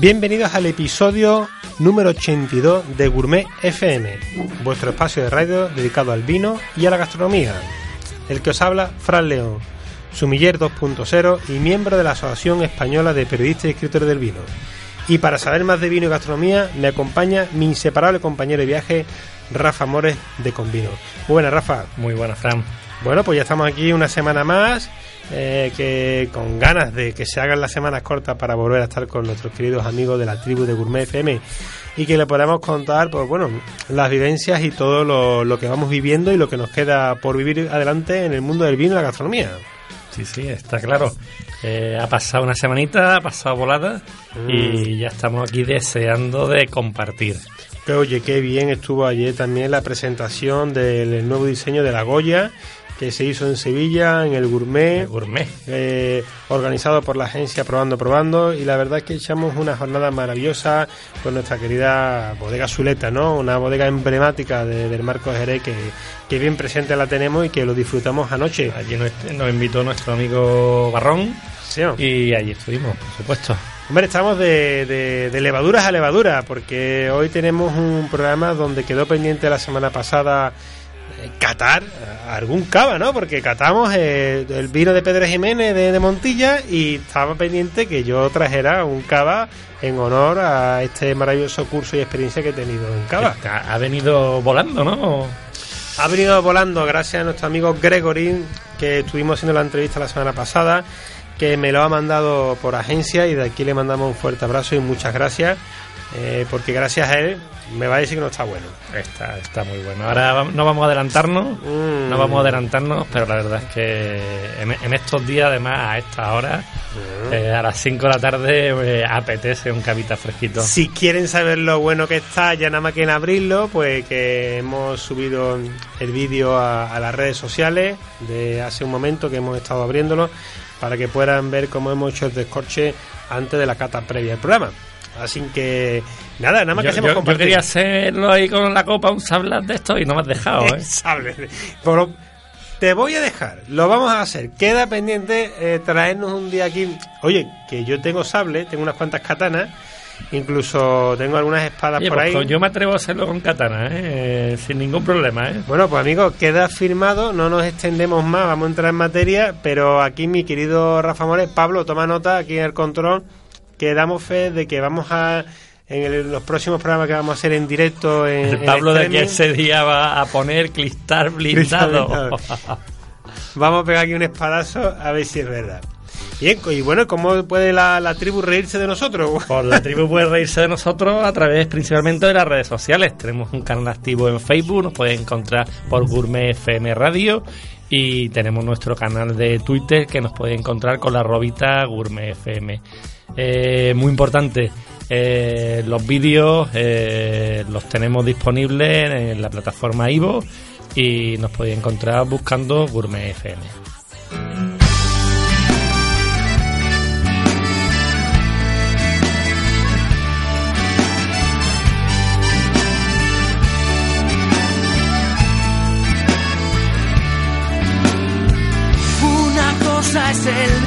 Bienvenidos al episodio número 82 de Gourmet FM, vuestro espacio de radio dedicado al vino y a la gastronomía. El que os habla, Fran León, sumiller 2.0 y miembro de la Asociación Española de Periodistas y Escritores del Vino. Y para saber más de vino y gastronomía, me acompaña mi inseparable compañero de viaje, Rafa Mores de Convino. Muy buenas, Rafa. Muy buenas, Fran. Bueno, pues ya estamos aquí una semana más eh, que con ganas de que se hagan las semanas cortas para volver a estar con nuestros queridos amigos de la tribu de Gourmet FM y que le podamos contar, pues bueno, las vivencias y todo lo, que vamos viviendo y lo que nos queda por vivir adelante en el mundo del vino y la gastronomía. Sí, sí, está claro. Eh, ha pasado una semanita, ha pasado volada y mm. ya estamos aquí deseando de compartir. Que oye, qué bien estuvo ayer también la presentación del nuevo diseño de la Goya que se hizo en Sevilla, en el Gourmet. gourmet. Eh, organizado por la agencia Probando Probando. Y la verdad es que echamos una jornada maravillosa con nuestra querida bodega Zuleta, ¿no? Una bodega emblemática del Marco Jerez que, que bien presente la tenemos y que lo disfrutamos anoche. Allí nos, invitó nuestro amigo Barrón. Sí, Y allí estuvimos, por supuesto. Hombre, estamos de, de, levaduras a levadura, porque hoy tenemos un programa donde quedó pendiente la semana pasada catar algún cava, ¿no? Porque catamos eh, el vino de Pedro Jiménez de, Montilla y estaba pendiente que yo trajera un cava en honor a este maravilloso curso y experiencia que he tenido en cava. Ha venido volando, ¿no? Ha venido volando gracias a nuestro amigo Gregory, que estuvimos haciendo la entrevista la semana pasada, que me lo ha mandado por agencia y de aquí le mandamos un fuerte abrazo y muchas gracias eh, porque gracias a él me va a decir que no está bueno. Está, está muy bueno. Ahora no vamos a adelantarnos, no vamos a adelantarnos, pero la verdad es que en, estos días, además, a esta hora, mm. eh, a las 5 de la tarde, eh, apetece un cavita fresquito. Si quieren saber lo bueno que está, ya nada más que en abrirlo, pues que hemos subido el vídeo a, a las redes sociales de hace un momento que hemos estado abriéndolo para que puedan ver cómo hemos hecho el descorche antes de la cata previa del programa. Así que nada, nada más que hacemos yo, yo quería hacerlo ahí con la copa, un sable de esto y no me has dejado, ¿eh? sable. Pero te voy a dejar, lo vamos a hacer. Queda pendiente eh, traernos un día aquí. Oye, que yo tengo sable, tengo unas cuantas katanas. Incluso tengo algunas espadas por pues ahí. Yo me atrevo a hacerlo con katana, ¿eh? sin ningún problema. ¿eh? Bueno, pues amigos, queda firmado, no nos extendemos más, vamos a entrar en materia, pero aquí mi querido Rafa Mores, Pablo, toma nota aquí en el control que damos fe de que vamos a en los próximos programas que vamos a hacer en directo en el Pablo de que ese día va a poner cristal blindado. vamos a pegar aquí un espadazo a ver si es verdad. Bien, y bueno, ¿cómo puede la, tribu reírse de nosotros? Pues la tribu puede reírse de nosotros a través principalmente de las redes sociales. Tenemos un canal activo en Facebook, nos pueden encontrar por Gourmet FM Radio y tenemos nuestro canal de Twitter que nos puede encontrar con la robita Gourmet FM. Eh, muy importante, eh, los vídeos eh, los tenemos disponibles en la plataforma Ivo y nos podéis encontrar buscando Gourmet FM. Una cosa es el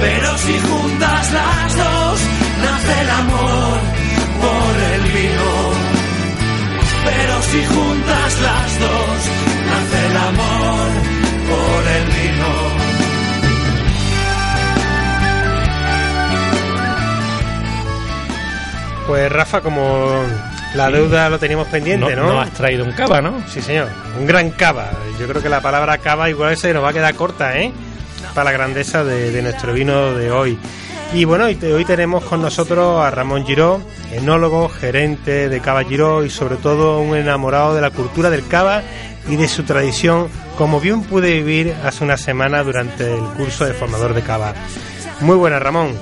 Pero si juntas las dos, nace el amor por el vino. Pero si juntas las dos, nace el amor por el vino. Pues Rafa, como la deuda lo teníamos pendiente, ¿no? No has traído un cava, ¿no? Sí, señor. Un gran cava. Yo creo que la palabra cava igual se nos va a quedar corta, ¿eh? Para la grandeza de, de nuestro vino de hoy. Y bueno, hoy, hoy tenemos con nosotros a Ramón Giró, enólogo, gerente de Cava Giró y sobre todo un enamorado de la cultura del cava y de su tradición, como bien pude vivir hace una semana durante el curso de formador de cava. Muy buenas, Ramón.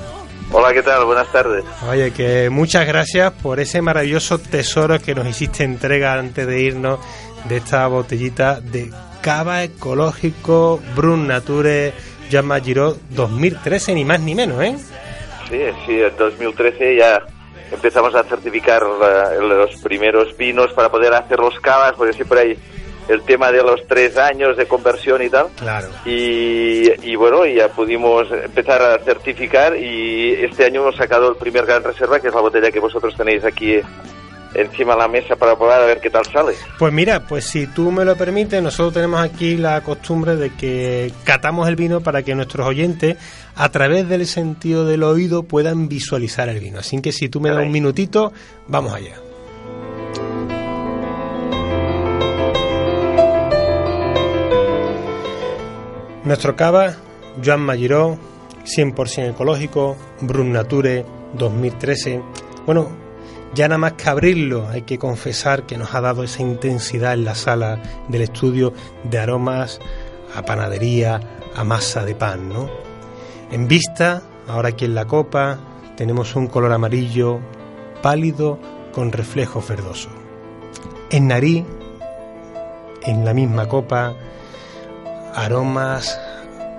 Hola, ¿qué tal? Buenas tardes. Oye, que muchas gracias por ese maravilloso tesoro que nos hiciste entrega antes de irnos de esta botellita de cava ecológico Brun Nature Llama Giro 2013, ni más ni menos, ¿eh? Sí, sí, en 2013 ya empezamos a certificar uh, los primeros vinos para poder hacer los cavas, porque siempre hay el tema de los tres años de conversión y tal. Claro. Y, y, bueno, ya pudimos empezar a certificar y este año hemos sacado el primer gran reserva, que es la botella que vosotros tenéis aquí encima de la mesa para probar a ver qué tal sale. Pues mira, pues si tú me lo permites, nosotros tenemos aquí la costumbre de que catamos el vino para que nuestros oyentes, a través del sentido del oído, puedan visualizar el vino. Así que si tú me das un minutito, vamos allá. Nuestro cava, Joan Magiró, 100% ecológico, Brun Nature 2013. Bueno, ya nada más que abrirlo, hay que confesar que nos ha dado esa intensidad en la sala del estudio de aromas a panadería, a masa de pan, ¿no? En vista, ahora aquí en la copa, tenemos un color amarillo pálido con reflejo verdoso. En nariz, en la misma copa, aromas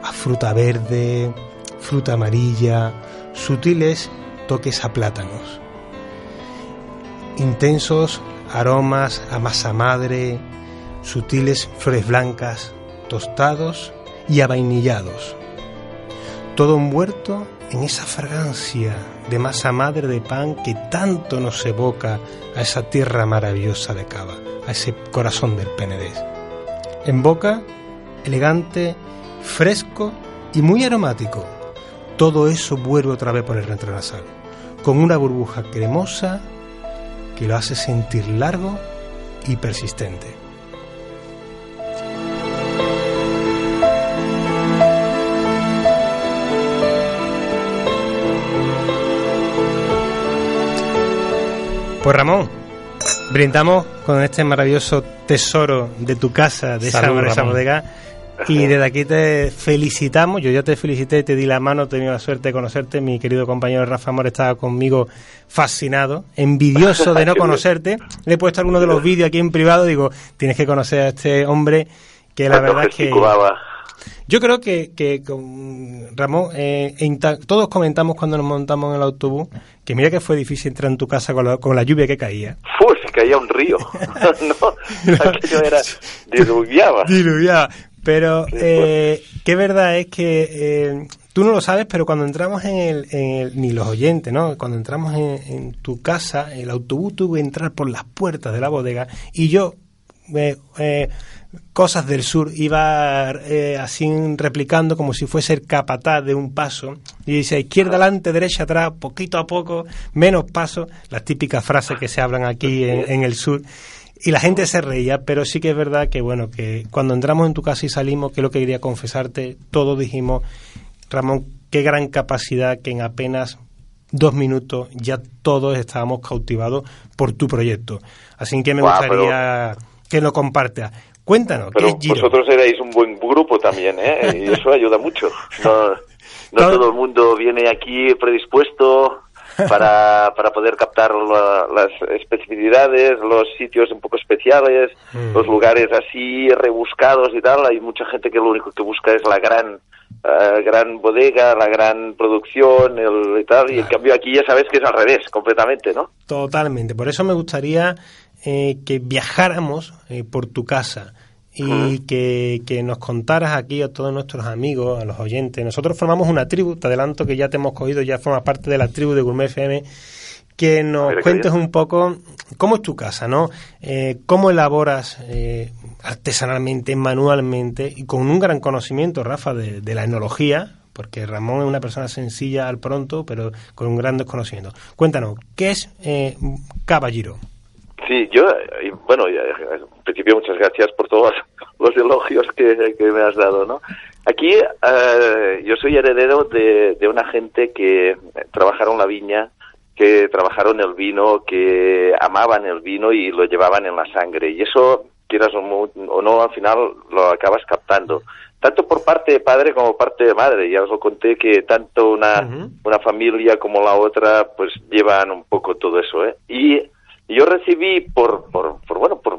a fruta verde, fruta amarilla, sutiles toques a plátanos, intensos aromas a masa madre, sutiles flores blancas, tostados y avainillados, todo envuelto en esa fragancia de masa madre de pan que tanto nos evoca a esa tierra maravillosa de Cava, a ese corazón del Penedés. En boca, elegante, fresco y muy aromático. Todo eso vuelve otra vez por el retronasal, con una burbuja cremosa que lo hace sentir largo y persistente. Pues Ramón, brindamos con este maravilloso tesoro de tu casa, de Salud, esa, esa bodega. Y desde aquí te felicitamos, yo ya te felicité, te di la mano, he tenido la suerte de conocerte, mi querido compañero Rafa Amor estaba conmigo fascinado, envidioso de no conocerte, le he puesto algunos de los vídeos aquí en privado, digo, tienes que conocer a este hombre que la verdad es que... Yo creo que, que Ramón, eh, ta- todos comentamos cuando nos montamos en el autobús que mira que fue difícil entrar en tu casa con la, con la lluvia que caía. ¡Fu! Se caía un río. no, aquello era... diluviaba. Diluviaba. Pero eh, qué verdad es que eh, tú no lo sabes, pero cuando entramos en el, en el- ni los oyentes, ¿no? Cuando entramos en, en tu casa, el autobús tuvo que entrar por las puertas de la bodega y yo, eh, eh, cosas del sur, iba eh, así replicando como si fuese el capataz de un paso y dice izquierda adelante, derecha atrás, poquito a poco, menos paso, las típicas frases que se hablan aquí en, en el sur. Y la gente se reía, pero sí que es verdad que, bueno, que cuando entramos en tu casa y salimos, que es lo que quería confesarte, todos dijimos, Ramón, qué gran capacidad que en apenas dos minutos ya todos estábamos cautivados por tu proyecto. Así que me gustaría que lo compartas. Cuéntanos, ¿qué Pero es Giro? vosotros erais un buen grupo también, ¿eh? Y eso ayuda mucho. No, no todo el mundo viene aquí predispuesto para, para poder captar las especificidades, los sitios un poco especiales, Mm. los lugares así rebuscados y tal. Hay mucha gente que lo único que busca es la gran eh, gran bodega, la gran producción el, y tal. Y en cambio aquí ya sabes que es al revés, completamente, ¿no? Totalmente. Por eso me gustaría eh, que viajáramos eh, por tu casa y que, que nos contaras aquí a todos nuestros amigos, a los oyentes. Nosotros formamos una tribu, te adelanto que ya te hemos cogido, ya formas parte de la tribu de Gourmet FM, que nos cuentes un poco cómo es tu casa, ¿no? Eh, cómo elaboras eh, artesanalmente, manualmente y con un gran conocimiento, Rafa, de, de la enología, porque Ramón es una persona sencilla al pronto, pero con un gran desconocimiento. Cuéntanos, ¿qué es eh, Caballero? Sí, yo, eh, bueno, eh, en principio muchas gracias por todos los elogios que, que me has dado, ¿no? Aquí eh, yo soy heredero de, de una gente que trabajaron la viña, que trabajaron el vino, que amaban el vino y lo llevaban en la sangre. Y eso, quieras o no, al final lo acabas captando. Tanto por parte de padre como parte de madre. Ya os lo conté que tanto una, una familia como la otra, pues llevan un poco todo eso, ¿eh? Y yo recibí por, por, por bueno, por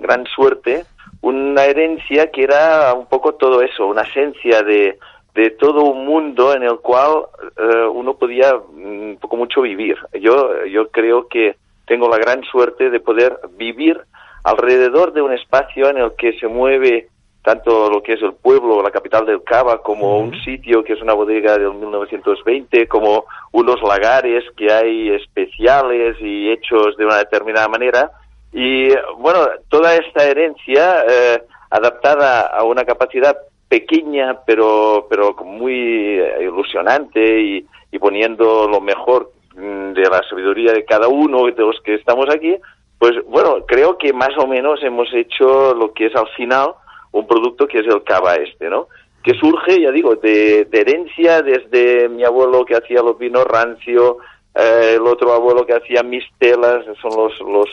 gran suerte, una herencia que era un poco todo eso, una esencia de, de todo un mundo en el cual eh, uno podía mm, un poco mucho vivir. Yo, yo creo que tengo la gran suerte de poder vivir alrededor de un espacio en el que se mueve tanto lo que es el pueblo, la capital del Cava, como un sitio que es una bodega del 1920, como unos lagares que hay especiales y hechos de una determinada manera. Y bueno, toda esta herencia eh, adaptada a una capacidad pequeña, pero, pero muy eh, ilusionante y, y poniendo lo mejor mm, de la sabiduría de cada uno de los que estamos aquí, pues bueno, creo que más o menos hemos hecho lo que es al final un producto que es el cava este, ¿no? Que surge, ya digo, de, de herencia desde mi abuelo que hacía los vinos rancio, eh, el otro abuelo que hacía mistelas, son los, los,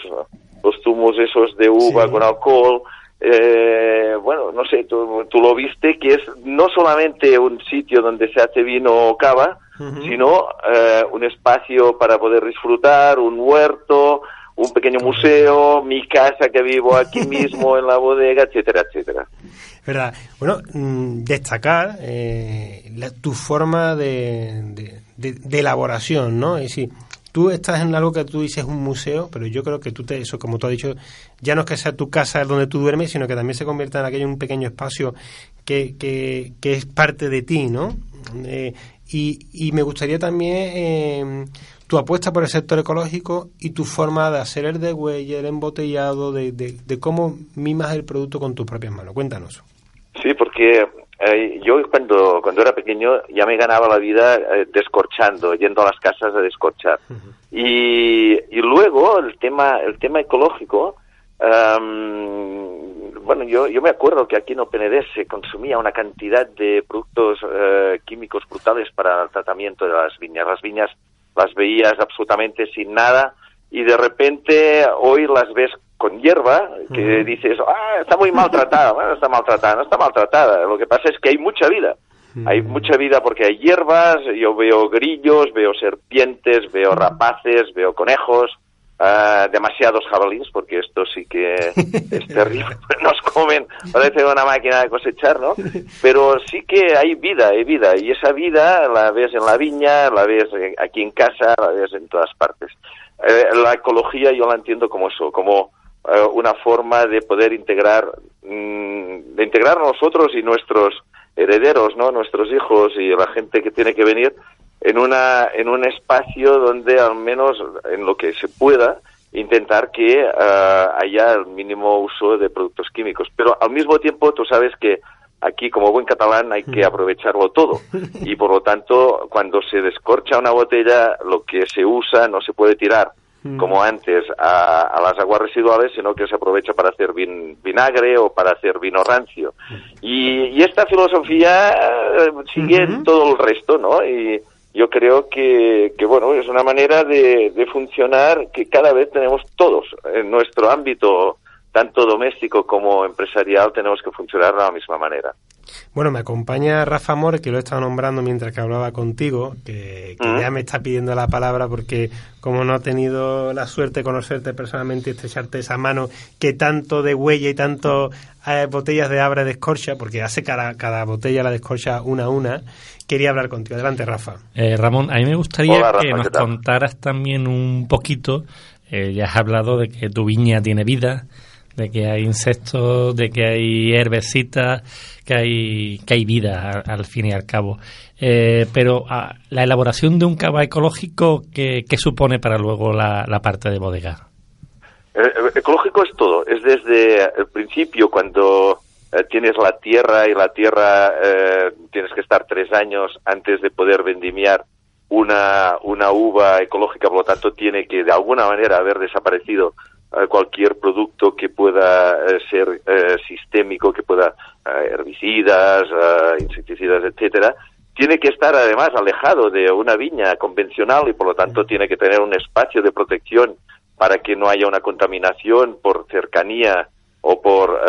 los zumos esos de uva Sí. con alcohol. Eh, bueno, no sé, tú, tú lo viste, que es no solamente un sitio donde se hace vino o cava, sino eh, un espacio para poder disfrutar, un huerto, un pequeño museo, mi casa que vivo aquí mismo en la bodega, etcétera, etcétera. ¿Verdad? Bueno, mm, destacar eh, la- tu forma de, de- de- de elaboración, ¿no? Es decir, tú estás en algo que tú dices un museo, pero yo creo que tú te, eso, como tú has dicho, ya no es que sea tu casa donde tú duermes, sino que también se convierta en aquello un pequeño espacio que, que, que es parte de ti, ¿no? Eh, y, y me gustaría también eh, tu apuesta por el sector ecológico y tu forma de hacer el degüelle, el embotellado, de, de, de cómo mimas el producto con tus propias manos. Cuéntanos. Sí, porque eh, yo cuando, cuando era pequeño ya me ganaba la vida eh, descorchando, yendo a las casas a descorchar. y, y luego el tema, el tema ecológico, am, bueno, yo, yo me acuerdo que aquí en OpenED se consumía una cantidad de productos eh, químicos brutales para el tratamiento de las viñas. Las viñas las veías absolutamente sin nada y de repente hoy las ves con hierba que dices, ah, está muy maltratada, bueno, está maltratada, no está maltratada. Lo que pasa es que hay mucha vida. Hay mucha vida porque hay hierbas, yo veo grillos, veo serpientes, veo rapaces, veo conejos, ah, demasiados jabalíes, porque esto sí que es terrible, nos comen, parece una máquina de cosechar, ¿no? Pero sí que hay vida, hay vida, y esa vida la ves en la viña, la ves aquí en casa, la ves en todas partes. Eh, la ecología yo la entiendo como eso, como eh, una forma de poder integrar, mm, de integrar nosotros y nuestros herederos, ¿no? Nuestros hijos y la gente que tiene que venir en una en un espacio donde al menos en lo que se pueda intentar que eh, haya el mínimo uso de productos químicos, pero al mismo tiempo tú sabes que aquí como buen catalán hay que aprovecharlo todo. Y por lo tanto cuando se descorcha una botella lo que se usa no se puede tirar como antes a, a las aguas residuales, sino que se aprovecha para hacer vin- vinagre o para hacer vino rancio. Y, y esta filosofía eh, sigue todo el resto, ¿no? Y yo creo que, que bueno, es una manera de, de funcionar que cada vez tenemos todos en nuestro ámbito, tanto doméstico como empresarial, tenemos que funcionar de la misma manera. Bueno, me acompaña Rafa More, que lo he estado nombrando mientras que hablaba contigo, que, que Mm. ya me está pidiendo la palabra porque como no he tenido la suerte de conocerte personalmente y estrecharte esa mano que tanto de huella y tanto eh, botellas de abre de escorcha, porque hace cada, cada botella la descorcha una a una, quería hablar contigo. Adelante, Rafa. Eh, Ramón, a mí me gustaría Hola, Rafa, que ¿qué nos contaras también un poquito, eh, ya has hablado de que tu viña tiene vida, de que hay insectos, de que hay herbecitas, que hay, que hay vida al, fin y al cabo. Eh, pero ah, la elaboración de un cava ecológico, ¿qué, qué supone para luego la, la parte de bodega? Eh, eh, ecológico es todo, es desde el principio cuando eh, tienes la tierra y la tierra tienes que estar tres años antes de poder vendimiar una, una uva ecológica, por lo tanto tiene que de alguna manera haber desaparecido cualquier producto que pueda eh, ser eh, sistémico, que pueda eh, herbicidas, insecticidas, etcétera, tiene que estar además alejado de una viña convencional y por lo tanto tiene que tener un espacio de protección para que no haya una contaminación por cercanía o por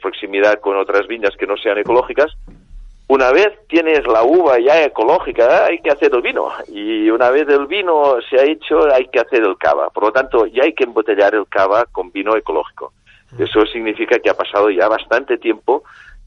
proximidad con otras viñas que no sean ecológicas. Una vez tienes la uva ya ecológica, hay que hacer el vino. Y una vez el vino se ha hecho, hay que hacer el cava. Por lo tanto, ya hay que embotellar el cava con vino ecológico. Eso significa que ha pasado ya bastante tiempo,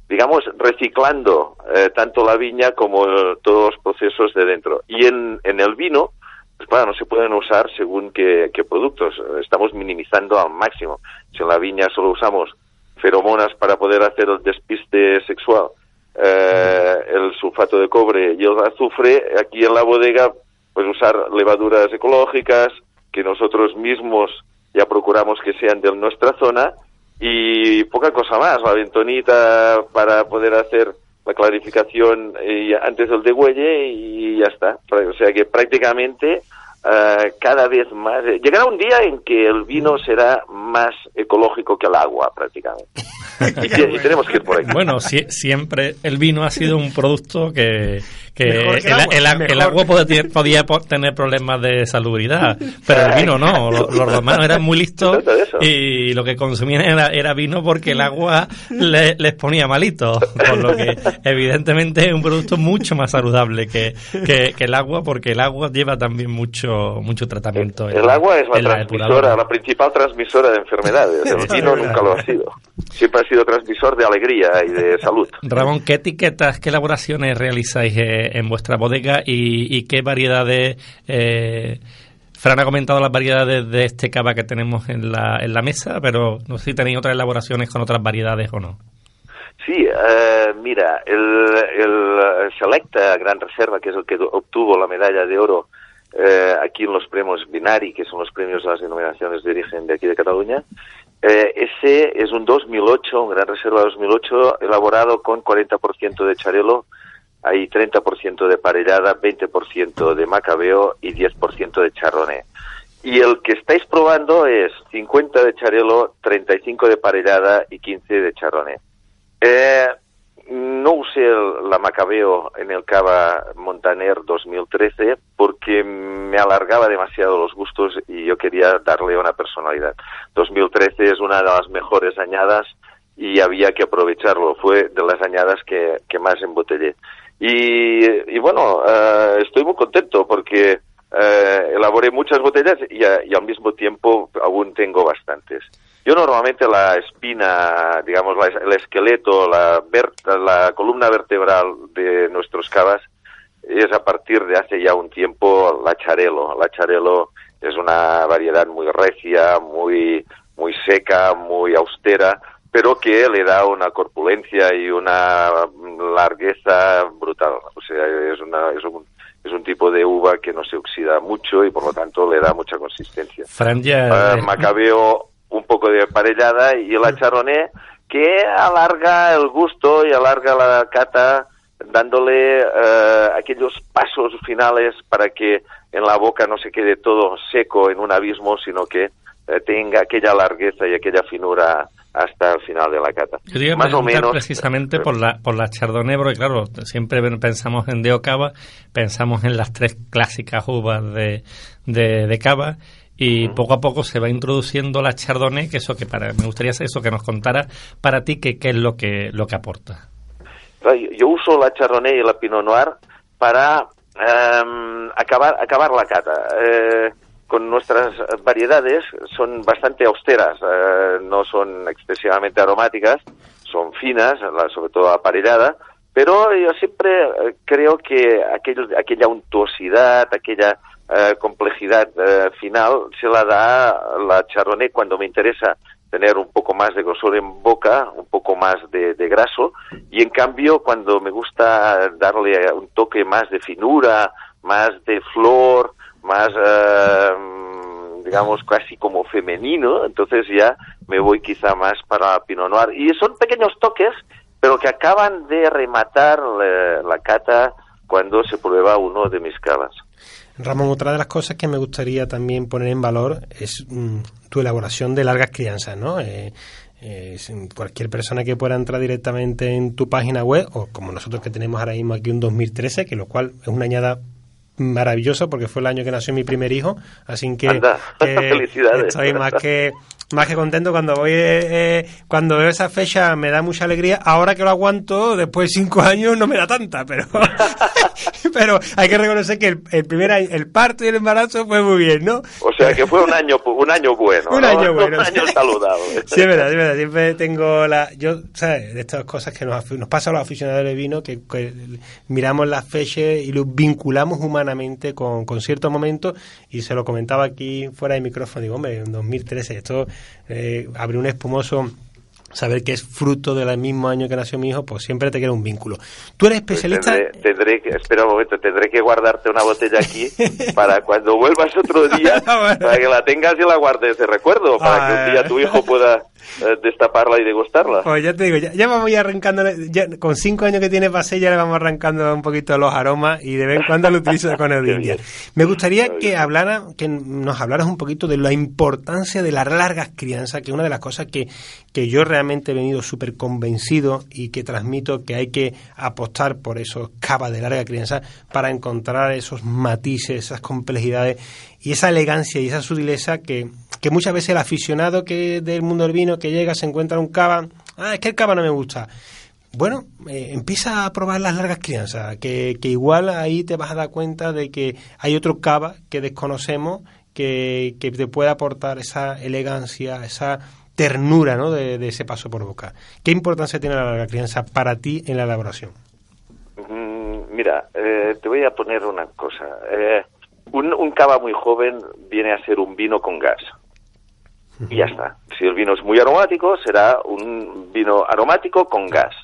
digamos, reciclando eh, tanto la viña como eh, todos los procesos de dentro. Y en, en el vino, pues claro, no se pueden usar según qué, qué productos. Estamos minimizando al máximo. Si en la viña solo usamos feromonas para poder hacer el despiste sexual, eh, el sulfato de cobre y el azufre, aquí en la bodega, pues usar levaduras ecológicas que nosotros mismos ya procuramos que sean de nuestra zona y poca cosa más, la bentonita para poder hacer la clarificación eh, antes del degüelle y ya está. O sea que prácticamente eh, cada vez más. eh, llegará un día en que el vino será más ecológico que el agua, prácticamente. y, y tenemos que ir por ahí. Bueno, sie- siempre el vino ha sido un producto que, que el, agua, el- agua podía, podía po- tener problemas de salubridad, pero el vino no. Lo- Los, romanos eran muy listos y lo que consumían era, era vino porque el agua le- les ponía malito, por lo que evidentemente es un producto mucho más saludable que, que, que el agua porque el agua lleva también mucho mucho tratamiento. en El agua es la transmisora, la principal transmisora de enfermedades. El vino nunca lo ha sido. Siempre ha sido transmisor de alegría y de salud. Ramón, ¿qué etiquetas, qué elaboraciones realizáis eh, en vuestra bodega y, y qué variedades? Eh, Fran ha comentado las variedades de este cava que tenemos en la, en la mesa, pero no sé si tenéis otras elaboraciones con otras variedades o no. Sí, eh, mira, el, el Selecta Gran Reserva, que es el que obtuvo la medalla de oro eh, aquí en los premios Binari, que son los premios de las denominaciones de origen de aquí de Cataluña, eh, ese es un 2008, un Gran Reserva 2008, elaborado con 40% de charelo, hay 30% de parellada, 20% de macabeo y 10% de charroné. Y el que estáis probando es 50 de charelo, 35 de parellada y 15 de charroné. Eh, no usé el- la Macabeo en el Cava Montaner 2013 porque me alargaba demasiado los gustos y yo quería darle una personalidad. 2013 es una de las mejores añadas y había que aprovecharlo. Fue de las añadas que, que más embotellé. Y, y bueno, eh, estoy muy contento porque eh, elaboré muchas botellas y, y al mismo tiempo aún tengo bastantes. Yo normalmente la espina, digamos, la- el esqueleto, la, ver- la columna vertebral de nuestros cavas es a partir de hace ya un tiempo la charelo. La charelo es una variedad muy recia, muy, muy seca, muy austera, pero que le da una corpulencia y una largueza brutal. O sea, es, una, es, un, es un tipo de uva que no se oxida mucho y por lo tanto le da mucha consistencia. Fran ya... Eh, macabeo un poco de parellada y el acharoné que alarga el gusto y alarga la cata dándole eh, aquellos pasos finales para que en la boca no se quede todo seco en un abismo, sino que eh, tenga aquella largueza y aquella finura hasta el final de la cata. Yo a Más o menos. precisamente por la, por la Chardonnay, porque claro, siempre pensamos en Deo Cava, pensamos en las tres clásicas uvas de, de, de cava, y poco a poco se va introduciendo la Chardonnay, que eso que para, me gustaría eso que nos contara para ti, qué es lo que, lo que aporta. Yo uso la Chardonnay y la Pinot Noir para em, acabar, acabar la cata. Eh, con nuestras variedades son bastante austeras, eh, no son excesivamente aromáticas, son finas, sobre todo aparellada, pero yo siempre eh, creo que aquella untuosidad, aquella eh, complejidad final se la da la Chardonnay cuando me interesa tener un poco más de grosor en boca, un poco más de, de graso, y en cambio cuando me gusta darle un toque más de finura, más de flor, más, eh, digamos, casi como femenino, entonces ya me voy quizá más para Pinot Noir. Y son pequeños toques, pero que acaban de rematar la, la cata cuando se prueba uno de mis cavas. Ramón, otra de las cosas que me gustaría también poner en valor es mm, tu elaboración de largas crianzas, ¿no? Eh, eh, cualquier persona que pueda entrar directamente en tu página web, o como nosotros que tenemos ahora mismo aquí un 2013, que lo cual es una añada maravilloso porque fue el año que nació mi primer hijo, así que, Felicidades. estoy más que más que contento cuando voy eh, eh, cuando veo esa fecha me da mucha alegría. Ahora que lo aguanto después de cinco años no me da tanta pero pero hay que reconocer que el, primer año, el parto y el embarazo fue muy bien no o sea que fue un año un año bueno un año bueno un año saludable. Sí es verdad, es verdad siempre tengo la yo sabes de estas cosas que nos, nos pasa a los aficionados de vino que, miramos las fechas y lo vinculamos humanamente con, con ciertos momentos y se lo comentaba aquí fuera de micrófono digo hombre en 2013 esto eh, abrir un espumoso saber que es fruto del mismo año que nació mi hijo, pues siempre te queda un vínculo. Tú eres pues especialista. tendré, que, espera un momento, tendré que guardarte una botella aquí para cuando vuelvas otro día, para que la tengas y la guardes de recuerdo, para que un día tu hijo pueda destaparla y degustarla. Pues ya te digo, ya, vamos ya arrancando, con cinco años que tiene pasé ya le vamos arrancando un poquito los aromas y de vez en cuando lo utilizo con el India. Me gustaría que hablara, que nos hablaras un poquito de la importancia de las largas crianzas, que es una de las cosas que, que yo realmente he venido súper convencido y que transmito que hay que apostar por esos cavas de larga crianza para encontrar esos matices, esas complejidades y esa elegancia y esa sutileza que, que muchas veces el aficionado que del mundo del vino que llega se encuentra un cava, ah, es que el cava no me gusta. Bueno, eh, empieza a probar las largas crianzas, que, que igual ahí te vas a dar cuenta de que hay otro cava que desconocemos que, que te puede aportar esa elegancia, esa ternura ¿no? de, ese paso por boca. ¿Qué importancia tiene la larga crianza para ti en la elaboración? Mm, mira, eh, te voy a poner una cosa. Eh, un, un cava muy joven viene a ser un vino con gas. Y ya está. Si el vino es muy aromático, será un vino aromático con gas.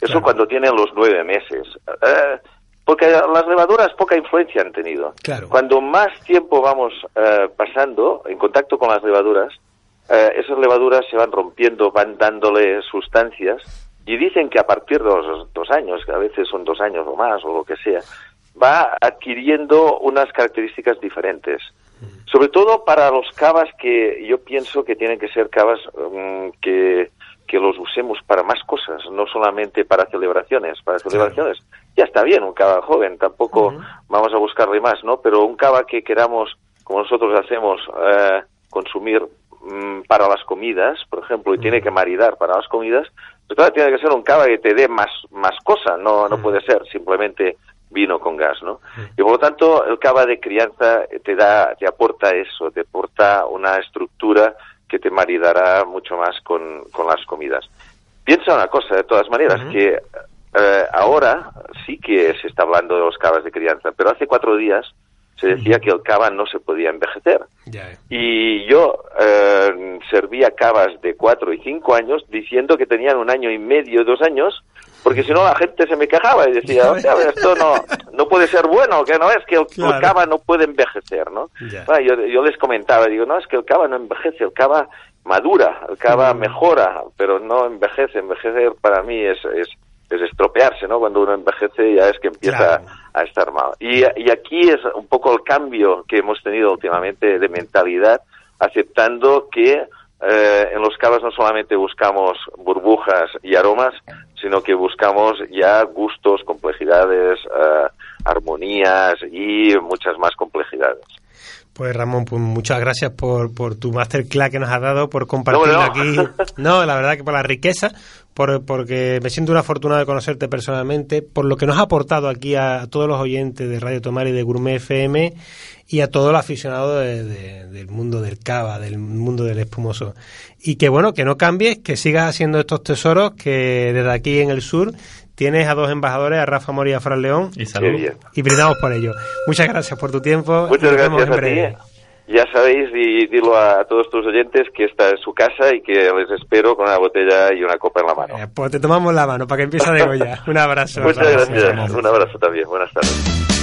Eso cuando tienen los nueve meses. Eh, porque las levaduras poca influencia han tenido. Cuando más tiempo vamos eh, pasando en contacto con las levaduras, eh, esas levaduras se van rompiendo, van dándole sustancias y dicen que a partir de los dos años, que a veces son dos años o más o lo que sea, va adquiriendo unas características diferentes. Sobre todo para los cavas que yo pienso que tienen que ser cavas mm, que, que los usemos para más cosas, no solamente para celebraciones. Para celebraciones ya está bien, un cava joven, tampoco vamos a buscarle más, ¿no? Pero un cava que queramos, como nosotros hacemos, eh, consumir mm, para las comidas, por ejemplo, y tiene que maridar para las comidas, pues tiene que ser un cava que te dé más, más cosas, no, no puede ser simplemente vino con gas, ¿no? Y por lo tanto, el cava de crianza te da, te aporta eso, te aporta una estructura que te maridará mucho más con, con las comidas. Piensa una cosa, de todas maneras, que eh, ahora sí que se está hablando de los cavas de crianza, pero hace cuatro días se decía que el cava no se podía envejecer. Y yo eh, servía cavas de cuatro y cinco años diciendo que tenían un año y medio, dos años, porque si no la gente se me quejaba y decía, esto no, no puede ser bueno, que no es que el, cava no puede envejecer, ¿no? yo, yo, les comentaba, digo, no, es que el cava no envejece, el cava madura, el cava mm. mejora, pero no envejece, envejecer para mí es, es, es estropearse, ¿no? Cuando uno envejece ya es que empieza a estar mal. Y, y aquí es un poco el cambio que hemos tenido últimamente de mentalidad, aceptando que eh, en los cavas no solamente buscamos burbujas y aromas, sino que buscamos ya gustos, complejidades, eh, armonías y muchas más complejidades. Pues Ramón, pues muchas gracias por, por tu masterclass que nos has dado, por compartirlo aquí. No, la verdad que por la riqueza, por, porque me siento un afortunado de conocerte personalmente, por lo que nos ha aportado aquí a, todos los oyentes de Radio Tomar y de Gourmet FM y a todo el aficionado del mundo del cava, del mundo del espumoso. Y que bueno, que no cambies, que sigas haciendo estos tesoros que desde aquí en el sur tienes a dos embajadores, a Rafa Mori y a Fran León. Y salud. Y brindamos por ello. Muchas gracias por tu tiempo. Muchas gracias a ti. Ya sabéis, y dilo a todos tus oyentes que esta es su casa y que les espero con una botella y una copa en la mano. Eh, pues te tomamos la mano para que empiece a degollar. Un abrazo. Muchas gracias. Un abrazo también. Buenas tardes.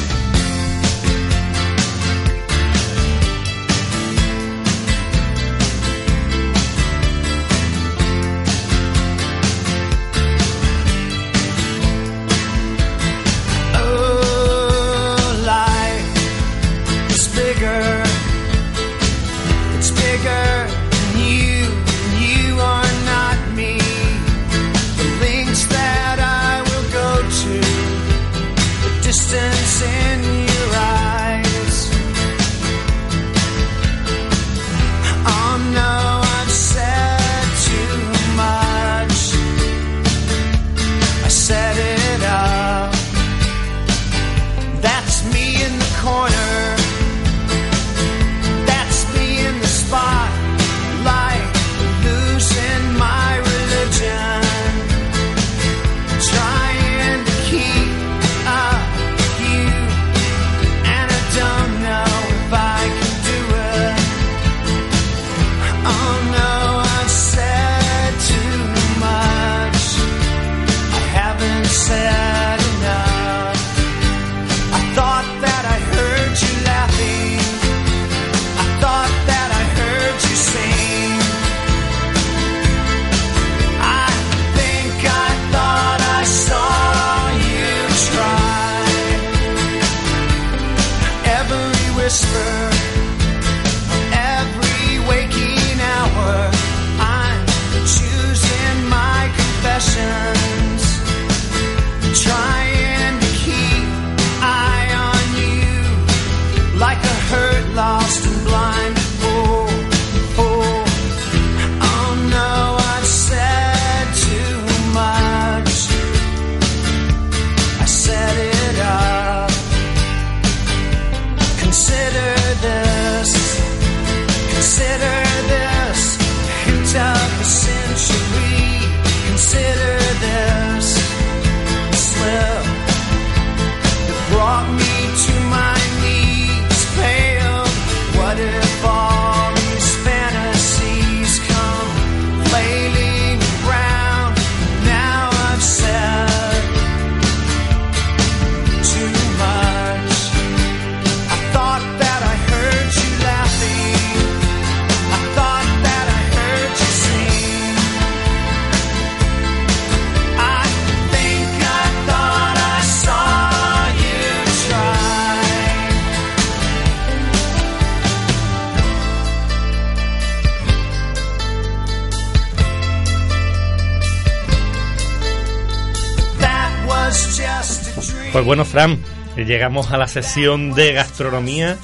Pues bueno, Fran, llegamos a la sesión de gastronomía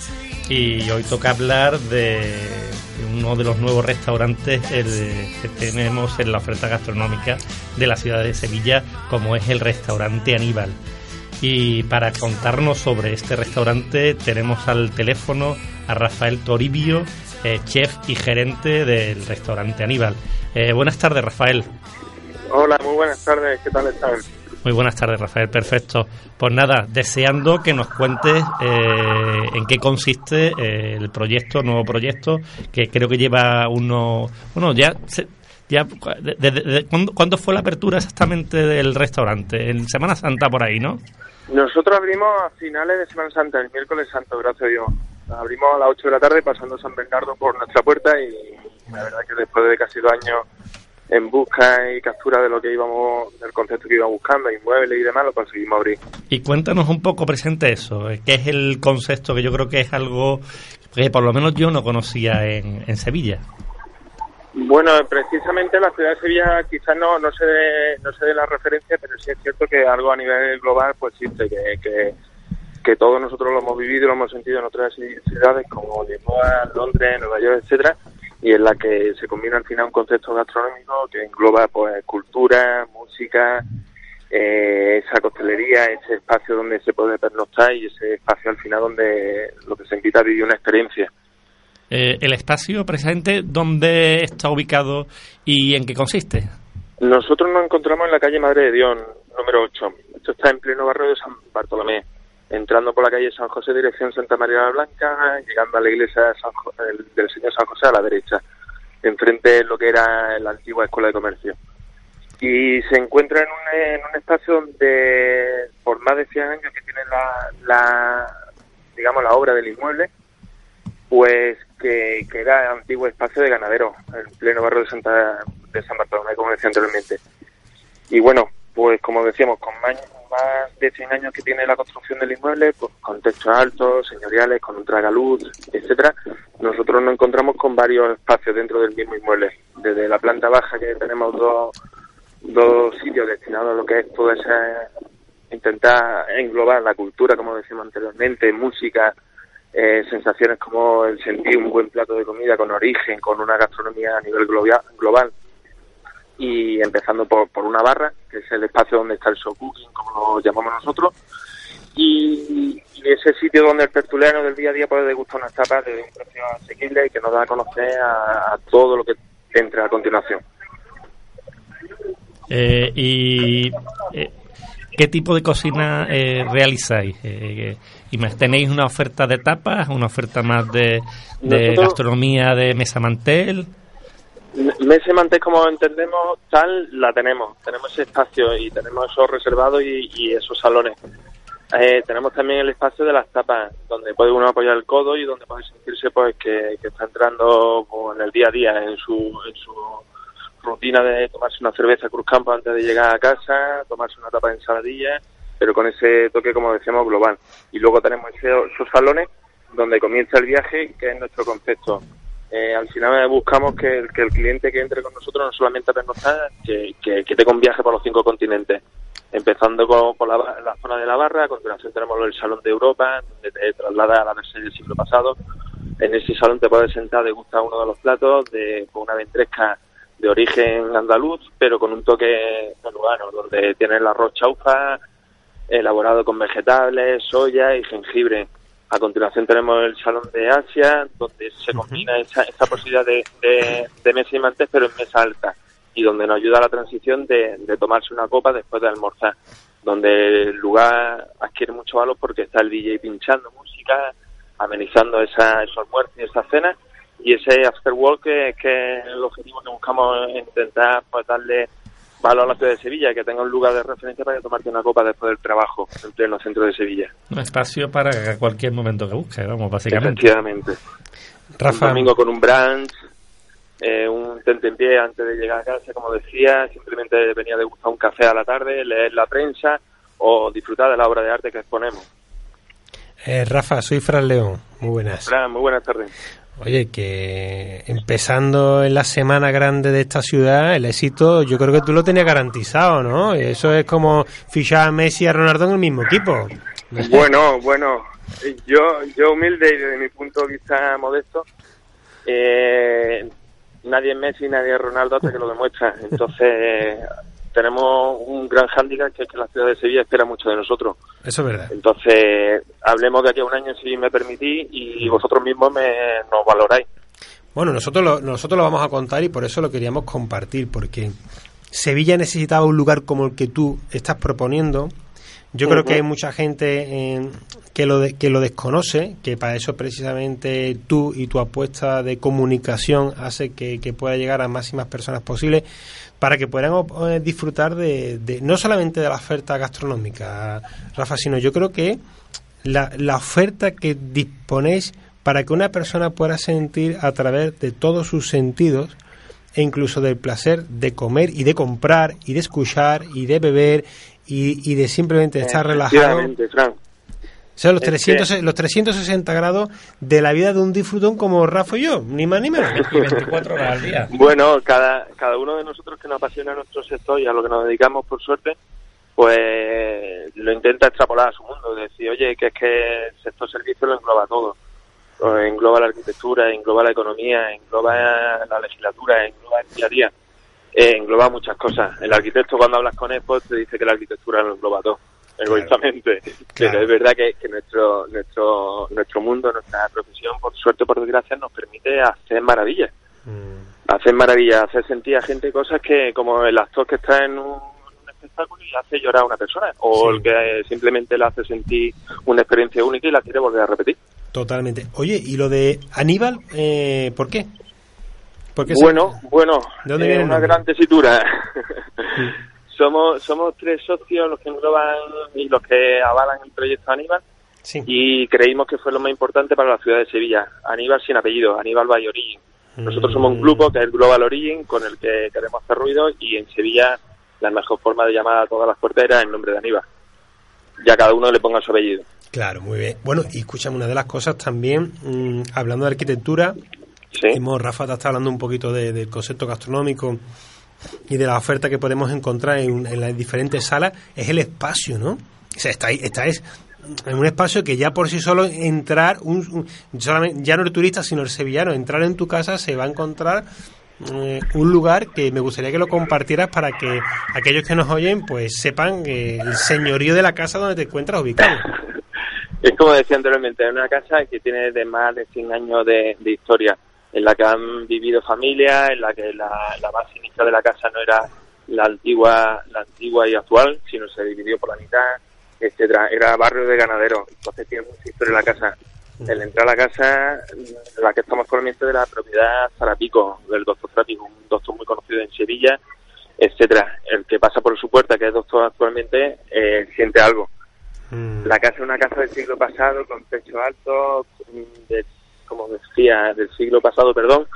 y hoy toca hablar de uno de los nuevos restaurantes que tenemos en la oferta gastronómica de la ciudad de Sevilla, como es el restaurante Aníbal. Y para contarnos sobre este restaurante tenemos al teléfono a Rafael Toribio, eh, chef y gerente del restaurante Aníbal. Eh, buenas tardes, Rafael. Hola, muy buenas tardes, ¿qué tal están? Muy buenas tardes, Rafael. Perfecto. Pues nada, deseando que nos cuentes eh, en qué consiste eh, el proyecto, nuevo proyecto, que creo que lleva uno. Bueno, ya. ya ¿cuándo, fue la apertura exactamente del restaurante? En Semana Santa por ahí, ¿no? Nosotros abrimos a finales de Semana Santa, el miércoles santo, gracias a Dios. Abrimos a las 8 de la tarde pasando San Bernardo por nuestra puerta y la verdad que después de casi dos años en busca y captura de lo que íbamos, del concepto que íbamos buscando, inmuebles y demás, lo conseguimos abrir. Y cuéntanos un poco, presente eso, ¿qué es el concepto que yo creo que es algo que por lo menos yo no conocía en, en Sevilla? Bueno, precisamente la ciudad de Sevilla quizás no, no, se dé, no se dé la referencia, pero sí es cierto que algo a nivel global pues existe, que, que, que todos nosotros lo hemos vivido y lo hemos sentido en otras ciudades como Lisboa, Londres, Nueva York, etcétera, y en la que se combina al final un concepto gastronómico que engloba pues cultura, música, eh, esa costelería, ese espacio donde se puede pernoctar y ese espacio al final donde lo que se invita a vivir una experiencia. Eh, el espacio, precisamente, ¿dónde está ubicado y en qué consiste? Nosotros nos encontramos en la calle Madre de Dios, número 8. Esto está en pleno barrio de San Bartolomé, entrando por la calle San José, dirección Santa María la Blanca, llegando a la iglesia del Señor San José a la derecha, enfrente de lo que era la antigua Escuela de Comercio. Y se encuentra en un, espacio donde, por más de 100 años que tiene la, digamos, la obra del inmueble, pues que, que era antiguo espacio de ganadero, en pleno barrio de, Santa, de San Bartolomé, como decía anteriormente. Y bueno, pues como decíamos, con más, más de 100 años que tiene la construcción del inmueble, pues con techos altos, señoriales, con un tragaluz, etcétera, nosotros nos encontramos con varios espacios dentro del mismo inmueble. Desde la planta baja, que tenemos dos, dos sitios destinados a lo que es toda esa intentar englobar la cultura, como decíamos anteriormente, música, eh, sensaciones como el sentir un buen plato de comida con origen, con una gastronomía a nivel global, y empezando por, por una barra, que es el espacio donde está el show cooking, como lo llamamos nosotros, y, ese sitio donde el tertuliano del día a día puede degustar unas tapas de un precio asequible y que nos da a conocer a, todo lo que entra a continuación. Eh, y eh, ¿Qué tipo de cocina eh, realizáis? Eh, ¿Tenéis una oferta de tapas, una oferta más de, gastronomía de mesa mantel? Mesa mantel, como entendemos, tal, la tenemos. Tenemos ese espacio y tenemos eso reservado y, esos salones. Eh, tenemos también el espacio de las tapas, donde puede uno apoyar el codo y donde puede sentirse pues que, está entrando pues, en el día a día, en su, en su rutina de tomarse una cerveza Cruz Campo antes de llegar a casa, tomarse una tapa de ensaladilla, pero con ese toque, como decíamos, global. Y luego tenemos esos salones donde comienza el viaje, que es nuestro concepto. Eh, al final buscamos que el, cliente que entre con nosotros no solamente a que, que, que tenga un viaje por los cinco continentes. Empezando con, por la, zona de la barra, a continuación tenemos el Salón de Europa, donde te traslada a la versión del siglo pasado. En ese salón te puedes sentar, de gusta uno de los platos, de, con una ventresca de origen andaluz, pero con un toque peruano, donde tiene el arroz chaufa, elaborado con vegetales, soya y jengibre. A continuación tenemos el Salón de Asia, donde se combina esa, esa posibilidad de, de, mesa y mantés, pero en mesa alta, y donde nos ayuda a la transición de, de tomarse una copa después de almorzar, donde el lugar adquiere mucho valor porque está el DJ pinchando música, amenizando esa, esos almuerzos y esas cenas, y ese afterwork que, que es el objetivo que buscamos intentar pues darle valor a la ciudad de Sevilla, que tenga un lugar de referencia para tomarte una copa después del trabajo en pleno centro de Sevilla. Un espacio para cualquier momento que busques, vamos, básicamente. Efectivamente. Rafa. Un domingo con un brunch, eh, un tente en pie antes de llegar a casa, como decía, simplemente venía de gustar un café a la tarde, leer la prensa o disfrutar de la obra de arte que exponemos. Eh, Rafa, soy Fran León. Muy buenas. Fran, muy buenas tardes. Oye, que empezando en la semana grande de esta ciudad, el éxito yo creo que tú lo tenías garantizado, ¿no? Eso es como fichar a Messi y a Ronaldo en el mismo equipo. Bueno, bueno, yo, yo humilde y desde mi punto de vista modesto, eh, nadie es Messi, nadie es Ronaldo hasta que lo demuestra. Entonces, tenemos un gran hándicap que es que la ciudad de Sevilla espera mucho de nosotros. Eso es verdad. Entonces, hablemos de aquí a un año si me permitís y vosotros mismos me, nos valoráis. Bueno, nosotros lo, nosotros lo vamos a contar y por eso lo queríamos compartir, porque Sevilla necesitaba un lugar como el que tú estás proponiendo. Yo creo que hay mucha gente eh, que, lo que lo desconoce, que para eso precisamente tú y tu apuesta de comunicación hace que, que pueda llegar a máximas personas posibles para que puedan eh, disfrutar de, no solamente de la oferta gastronómica, Rafa, sino yo creo que la, la oferta que disponéis para que una persona pueda sentir a través de todos sus sentidos e incluso del placer de comer y de comprar y de escuchar y de beber y, y de simplemente estar relajado sea, los, 300, los 360 grados de la vida de un disfrutón como Rafa y yo, ni más ni menos. 24 horas al día. Bueno, cada, cada uno de nosotros que nos apasiona nuestro sector y a lo que nos dedicamos, por suerte, pues lo intenta extrapolar a su mundo, decir, oye, que es que el sector servicio lo engloba todo. Lo engloba la arquitectura, engloba la economía, engloba la legislatura, engloba el día a día, eh, engloba muchas cosas. El arquitecto cuando hablas con él, pues te dice que la arquitectura lo engloba todo, egoístamente. Pero es verdad que, que nuestro, nuestro, nuestro mundo, nuestra profesión, por suerte o por desgracia, nos permite hacer maravillas. Hacer maravillas, hacer sentir a gente cosas que, como el actor que está en un espectáculo y hace llorar a una persona, o el que simplemente le hace sentir una experiencia única y la quiere volver a repetir. Totalmente. Oye, ¿y lo de Aníbal, eh, por qué? ¿Por qué se- Bueno, bueno, ¿De dónde eh, viene el una gran tesitura. Somos somos tres socios los que engloban y los que avalan el proyecto Aníbal Sí. y creímos que fue lo más importante para la ciudad de Sevilla. Aníbal sin apellido, Aníbal by Origin. Nosotros somos Mm. un grupo que es el Global Origin con el que queremos hacer ruido y en Sevilla la mejor forma de llamar a todas las puertas era el nombre de Aníbal. Ya cada uno le ponga su apellido. Claro, muy bien. Bueno, y escúchame, una de las cosas también, mm, hablando de arquitectura, Sí. hemos, Rafa te está hablando un poquito de- del concepto gastronómico y de la oferta que podemos encontrar en, en las diferentes salas, es el espacio, ¿no? O sea, está, ahí- está es en un espacio que ya por sí solo entrar, un, un- ya no el turista, sino el sevillano, entrar en tu casa se va a encontrar eh, un lugar que me gustaría que lo compartieras para que aquellos que nos oyen pues sepan eh, el señorío de la casa donde te encuentras ubicado. Es como decía anteriormente, es una casa que tiene de más de 100 años de, de historia, en la que han vivido familias, en la que la, la base inicial de la casa no era la antigua, la antigua y actual, sino se dividió por la mitad, etcétera. Era barrio de ganaderos, entonces tiene mucha historia la casa. El entrar a la casa, la que estamos actualmente de la propiedad Zarapico, del doctor Zarapico, un doctor muy conocido en Sevilla, etcétera. El que pasa por su puerta, que es doctor actualmente, eh, siente algo. Mm. La casa es una casa del siglo pasado, con techo alto, de- como decía, del siglo pasado, perdón.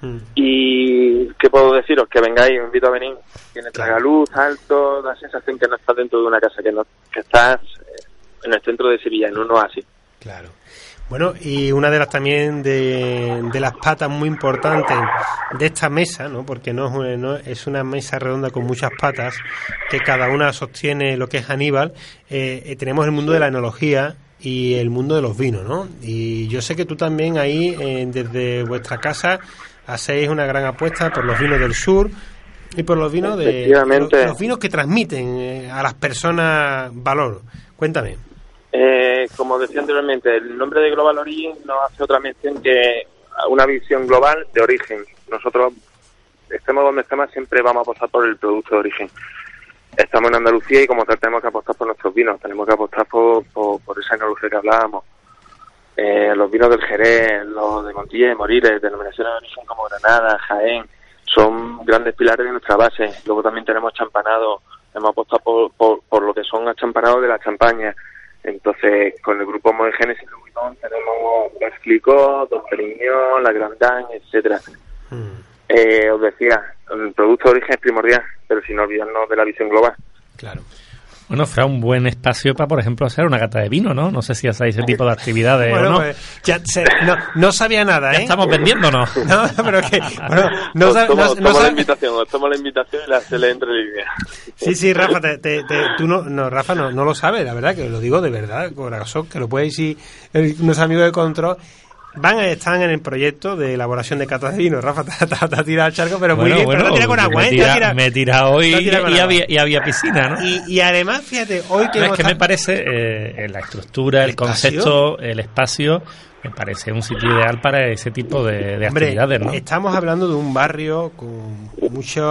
Mm. Y, ¿qué puedo deciros? Que vengáis, os invito a venir. Tiene tragaluz, alto, da sensación que no estás dentro de una casa, que, no, que estás eh, en el centro de Sevilla, en un oasis. Claro. Bueno, y una de las también de, de las patas muy importantes de esta mesa, ¿no? Porque no es, una, no es una mesa redonda con muchas patas, que cada una sostiene lo que es Aníbal. eh, eh, tenemos el mundo de la enología y el mundo de los vinos, ¿no? Y yo sé que tú también ahí, eh, desde vuestra casa, hacéis una gran apuesta por los vinos del sur y por los vinos de los vinos que transmiten eh, a las personas valor. Cuéntame. Eh, como decía anteriormente, el nombre de Global Origin no hace otra mención que una visión global de origen. Nosotros, estemos donde estemos, siempre vamos a apostar por el producto de origen. Estamos en Andalucía y como tal tenemos que apostar por nuestros vinos, tenemos que apostar por, por, esa enología que hablábamos. Eh, los vinos del Jerez, los de Montilla y Moriles, denominaciones de origen como Granada, Jaén, son grandes pilares de nuestra base. Luego también tenemos champanado, hemos apostado por, por, por lo que son achampanados de la champaña. Entonces, con el grupo Moe Génesis Louis tenemos Dos Clicquot, Dos Perignon, La Grandin, etcétera. Eh, os decía, el producto de origen es primordial, pero sin olvidarnos de la visión global. Claro. Bueno, será un buen espacio para, por ejemplo, hacer una cata de vino, ¿no? No sé si hacéis ese tipo de actividades Bueno, o no. pues, ya se- no, no sabía nada, Ya ¿eh? estamos vendiéndonos. No, pero que, bueno, no, os no- la sab- invitación, os tomo la invitación y la se le entre línea. Sí, sí, Rafa, te, te- te- tú no, no, Rafa no, no lo sabes, la verdad, que lo digo de verdad, corazón, que lo puede decir el- unos amigos de control. Van están en el proyecto de elaboración de catas de vino. Rafa, te, ha tirado al charco, pero muy bien, pero no tira con agua, me ¿eh? Tira, me he tirado y, te ha tirado con y había, y había piscina, ¿no? Y, y además, fíjate, hoy que No, es que me parece eh, la estructura, el, concepto, el espacio, me parece un sitio ideal para ese tipo de, de Hombre, actividades, ¿no? estamos hablando de un barrio con mucho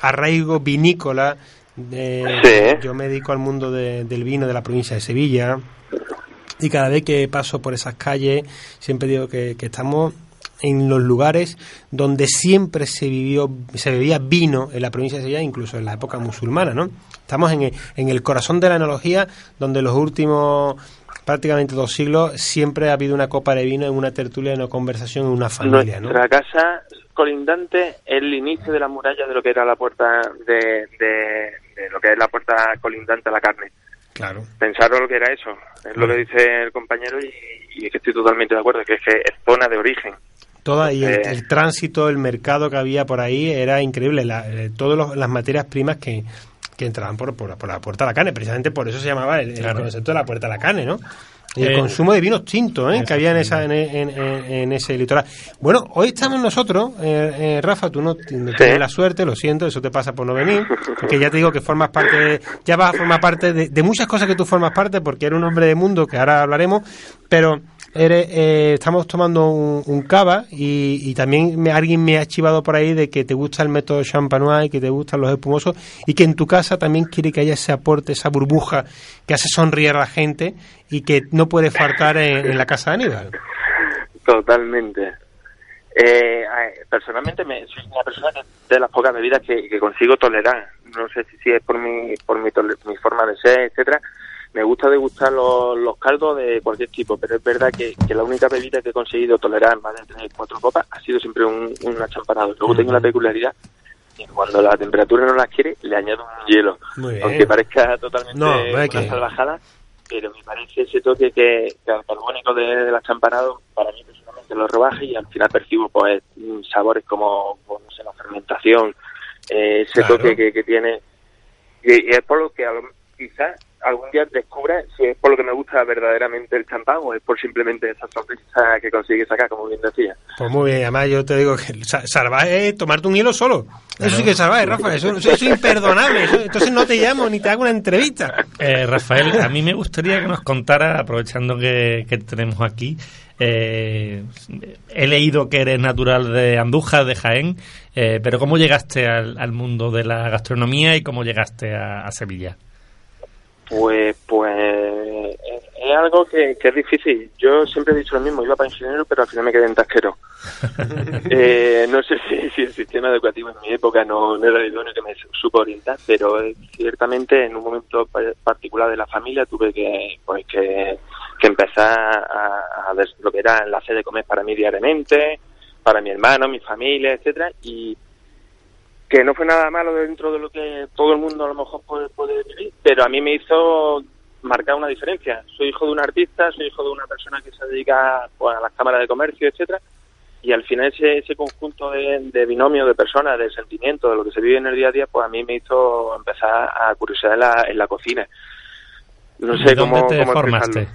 arraigo vinícola. de- Sí. Yo me dedico al mundo de- del vino de la provincia de Sevilla y cada vez que paso por esas calles siempre digo que, que estamos en los lugares donde siempre se vivió se bebía vino en la provincia de Sevilla, incluso en la época musulmana, ¿no? Estamos en el, en el corazón de la enología, donde los últimos prácticamente dos siglos siempre ha habido una copa de vino en una tertulia, en una conversación, en una familia, ¿no? Nuestra casa colindante es el inicio de la muralla de lo que era la puerta de, de, de lo que es la puerta colindante a la carne. Claro. Pensaros lo que era eso, es lo que dice el compañero y, y es que estoy totalmente de acuerdo, que es que es zona de origen. Toda, y el, Eh. el tránsito, el mercado que había por ahí era increíble. La, eh, todas los- las materias primas que, que entraban por, por, por la puerta de la carne. Precisamente por eso se llamaba el, el Claro. concepto de la puerta de la carne, ¿no? Y el Eh, consumo de vinos tintos, ¿eh? que había en, esa, en, en- en- en ese litoral. Bueno, hoy estamos nosotros, eh, eh, Rafa, tú no tienes la suerte, lo siento, eso te pasa por no venir, porque ya te digo que formas parte, ya vas a formar parte de, de muchas cosas que tú formas parte, porque eres un hombre de mundo, que ahora hablaremos, pero eres, eh, estamos tomando un, un cava y, y también me- alguien me ha chivado por ahí de que te gusta el método champanois y que te gustan los espumosos y que en tu casa también quiere que haya ese aporte, esa burbuja que hace sonreír a la gente y que no puede faltar en, la casa de Aníbal. Totalmente. Eh, personalmente me, soy una persona de las pocas bebidas que, consigo tolerar. No sé si, es por mi, por mi, mi forma de ser, etcétera. Me gusta degustar los, los caldos de cualquier tipo, pero es verdad que, que la única bebida que he conseguido tolerar más de tres cuatro copas ha sido siempre un, un achampanado. Luego tengo la peculiaridad que cuando la temperatura no la quiere, le añado un hielo. Aunque parezca totalmente No, una que- salvajada, pero me parece ese toque que, que al carbónico de, del achampanado para mí personalmente lo rebaja y al final percibo pues mm, sabores como pues, no sé la fermentación eh, ese Claro. toque que, que tiene y, y es por lo que a lo- quizás algún día descubra si es por lo que me gusta verdaderamente el champán o es por simplemente esa sorpresa que consigue sacar como bien decía Pues muy bien, además yo te digo que sa- salvaje es tomarte un hielo solo. Eso sí que es salvaje, Rafa, eso, eso- eso es imperdonable. eso- entonces no te llamo ni te hago una entrevista. Eh, Rafael, a mí me gustaría que nos contara, aprovechando que, que tenemos aquí, eh, he leído que eres natural de Andújar, de Jaén, eh, pero ¿cómo llegaste al, al mundo de la gastronomía y cómo llegaste a, a Sevilla? Pues, pues es, algo que, que es difícil. Yo siempre he dicho lo mismo, iba para ingeniero, pero al final me quedé en tasquero. Eh, no sé si, si el sistema educativo en mi época no, no era el idóneo que me supo orientar, pero eh, ciertamente en un momento pa- particular de la familia tuve que, pues, que, que empezar a, a ver lo que era la sede de comer para mí diariamente, para mi hermano, mi familia, etcétera, y que no fue nada malo dentro de lo que todo el mundo a lo mejor puede, puede vivir, pero a mí me hizo marcar una diferencia. Soy hijo de un artista, soy hijo de una persona que se dedica pues, a las cámaras de comercio, etcétera, y al final ese, ese conjunto de, de binomio de personas, de sentimientos, de lo que se vive en el día a día, pues a mí me hizo empezar a curiosidad en la, en la cocina. No sé ¿Dónde cómo, te cómo formaste?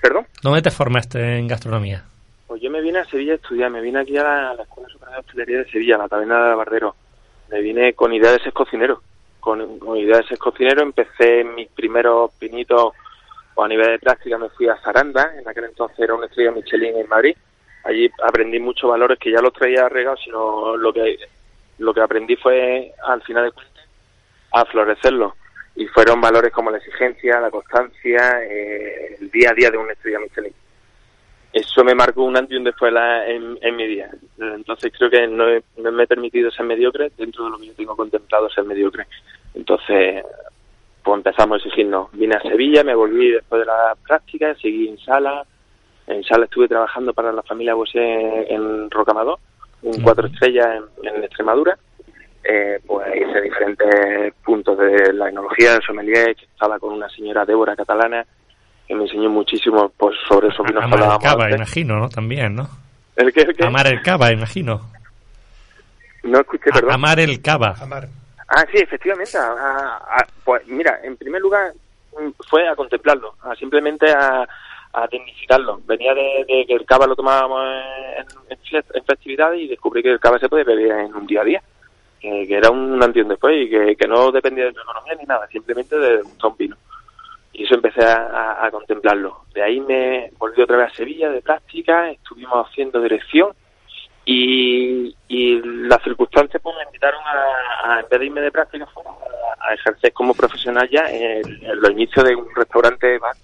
¿Perdón? ¿Dónde te formaste en gastronomía? Pues yo me vine a Sevilla a estudiar, me vine aquí a la, Escuela Superior de Hostelería de Sevilla, a la Taberna de Barbardero. Me vine con idea de ser cocinero. Con, con idea de ser cocinero empecé mis primeros pinitos pues, a nivel de práctica me fui a Zaranda, en aquel entonces era una estrella Michelin en Madrid. Allí aprendí muchos valores que ya los traía regados, sino lo que lo que aprendí fue, al final de cuentas, a florecerlos. Y fueron valores como la exigencia, la constancia, eh, el día a día de una estrella Michelin eso me marcó un antes y un después la- en, en mi día. Entonces creo que no, he- no me he permitido ser mediocre dentro de lo que yo tengo contemplado ser mediocre. Entonces, pues empezamos a exigirnos. Vine a Sevilla, me volví después de la práctica, seguí en sala. En sala estuve trabajando para la familia Bosé en Rocamadour, un cuatro estrellas en, en Extremadura. Eh, pues hice diferentes puntos de la enología, del sommelier, estaba con una señora Débora catalana, que me enseñó muchísimo pues, sobre esos vinos que Amar el cava, antes. imagino, ¿no? También, ¿no? ¿El qué, el qué? Amar el cava, imagino. No escuché, A- perdón. amar el cava. Amar. Ah, sí, efectivamente. a- a- a- pues mira, en primer lugar mm, fue a contemplarlo, a simplemente a, a tecnificarlo. Venía de, de que el cava lo tomábamos en, en, festividades y descubrí que el cava se puede beber en un día a día. Que, que era un antes y un después y que, que no dependía de tu economía ni nada, simplemente de un vino. Y eso empecé a, a- contemplarlo. De ahí me volví otra vez a Sevilla de práctica, estuvimos haciendo dirección y, y las circunstancias pues me invitaron a, a, en vez de irme de práctica a, a ejercer como profesional ya en, en los inicios de un restaurante bar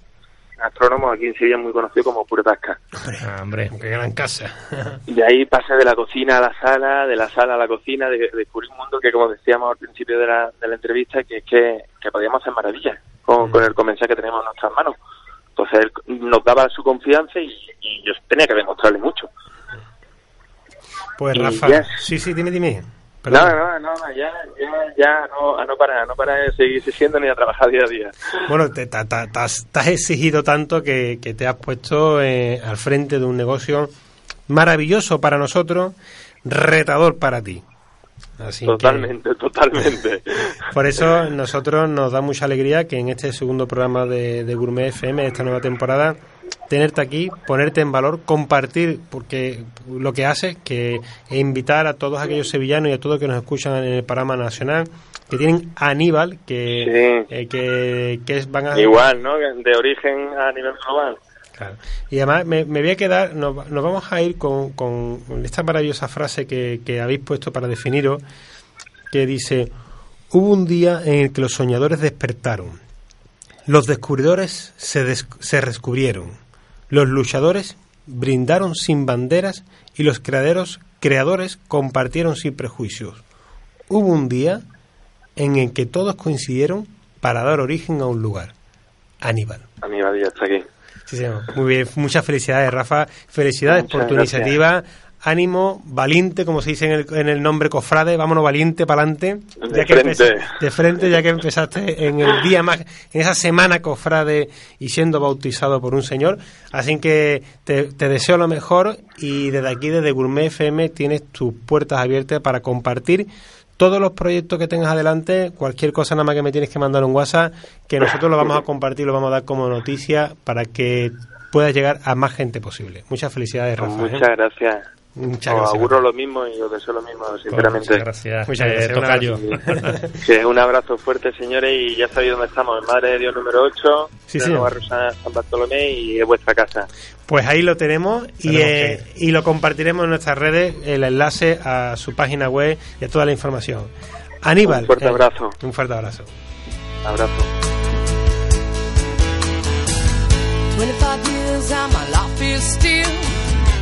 gastrónomo aquí en Sevilla muy conocido como Pure Tasca. Ah, hombre. Qué gran casa. De ahí pasé de la cocina a la sala, de la sala a la cocina, de, de descubrí un mundo que, como decíamos al principio de la, de la entrevista, que es que, que podíamos hacer maravillas con, con el comensal que tenemos en nuestras manos. Entonces él nos daba su confianza y, y yo tenía que demostrarle mucho. Pues Rafa, ya- sí, sí, dime, dime. No, Perdón. no, no, no, ya, ya, ya no, a no parar, no parar de seguir existiendo ni a trabajar día a día. Bueno, te, ta- te has, te has exigido tanto que, que te has puesto eh, al frente de un negocio maravilloso para nosotros, retador para ti. Así totalmente, totalmente. Por eso nosotros nos da mucha alegría que en este segundo programa de, de Gourmet FM, esta nueva temporada, tenerte aquí, ponerte en valor, compartir, porque lo que hace es que invitar a todos aquellos sevillanos y a todos que nos escuchan en el programa nacional, que tienen a Aníbal, que, eh, que, que van a... Igual, ¿no? De origen a nivel global. Y además me, voy a quedar, nos, nos, vamos a ir con, esta maravillosa frase que, habéis puesto para definiros, que dice, hubo un día en el que los soñadores despertaron, los descubridores se, des se descubrieron, los luchadores brindaron sin banderas y los creadores, creadores compartieron sin prejuicios. Hubo un día en el que todos coincidieron para dar origen a un lugar. Aníbal. Aníbal ya está aquí. Sí, muy bien. Muchas felicidades, Rafa. Felicidades Muchas por tu gracias. iniciativa. Ánimo, valiente, como se dice en el, en el nombre cofrade. Vámonos valiente para adelante. De frente. De frente, ya que empezaste en el día más, en esa semana cofrade y siendo bautizado por un señor. Así que te, te deseo lo mejor y desde aquí, desde Gourmet FM, tienes tus puertas abiertas para compartir todos los proyectos que tengas adelante, cualquier cosa nada más que me tienes que mandar un WhatsApp, que nosotros lo vamos a compartir, lo vamos a dar como noticia para que puedas llegar a más gente posible. Muchas felicidades, Rafa. ¿eh? Muchas gracias. Muchas Os gracias. auguro lo mismo y os deseo lo mismo, sinceramente. Muchas gracias. Muchas eh, gracias, un tocayo. Que un abrazo fuerte, señores, y ya sabéis dónde estamos, en Madre de Dios número 8, Sí, de sí. San Bartolomé, y es vuestra casa. Pues ahí lo tenemos y, eh, y lo compartiremos en nuestras redes, el enlace a su página web y a toda la información. Aníbal. Un fuerte eh, abrazo. un fuerte abrazo. Abrazo. 25 years and my life is still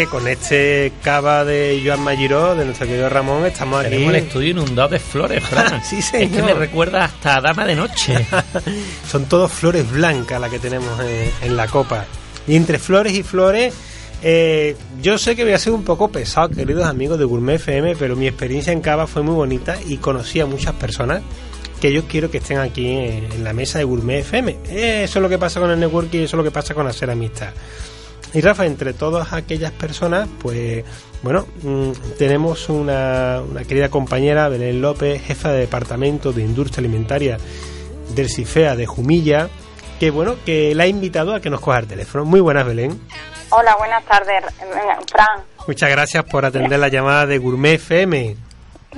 que con este cava de Joan Magiró, de nuestro querido Ramón, estamos aquí. Tenemos el estudio inundado de flores, Fran. Sí, Es que señor. me recuerda hasta a Dama de Noche. Son todos flores blancas las que tenemos en, en la copa. Y entre flores y flores, eh, yo sé que voy a ser un poco pesado, queridos amigos de Gourmet FM, pero mi experiencia en Cava fue muy bonita y conocí a muchas personas que yo quiero que estén aquí en, en la mesa de Gourmet FM. Eh, Eso es lo que pasa con el networking y eso es lo que pasa con hacer amistad. Y Rafa, entre todas aquellas personas, pues bueno, mm, tenemos una, una querida compañera, Belén López, jefa de departamento de industria alimentaria del CIFEA de Jumilla, que bueno, que la ha invitado a que nos coja el teléfono. Muy buenas, Belén. Hola, buenas tardes, eh, Fran. Muchas gracias por atender la llamada de Gourmet FM.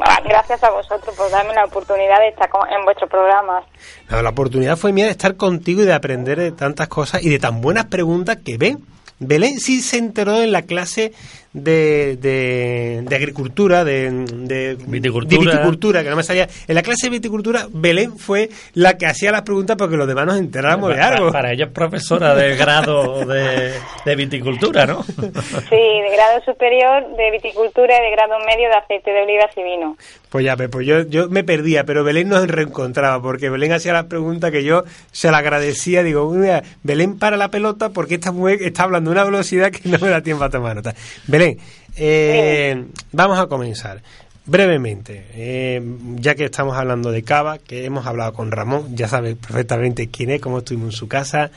Ah, Gracias a vosotros por darme la oportunidad de estar en vuestro programa. No, la oportunidad fue mía de estar contigo y de aprender de tantas cosas y de tan buenas preguntas que ven. Belén sí se enteró en la clase de, de, de agricultura, de, de Viticultura. de viticultura, que no me salía. En la clase de viticultura, Belén fue la que hacía las preguntas porque los demás nos enteráramos de para, algo. para ella es profesora de grado de, de viticultura, ¿no? Sí, de grado superior de viticultura y de grado medio de aceite de olivas y vino. Pues ya, pues yo, yo me perdía, pero Belén nos reencontraba, porque Belén hacía las preguntas que yo se la agradecía. Digo, mira, Belén para la pelota porque esta mujer está hablando a una velocidad que no me da tiempo a tomar nota. Belén, eh, vamos a comenzar. Brevemente, eh, ya que estamos hablando de Cava, que hemos hablado con Ramón, ya sabes perfectamente quién es, cómo estuvimos en su casa.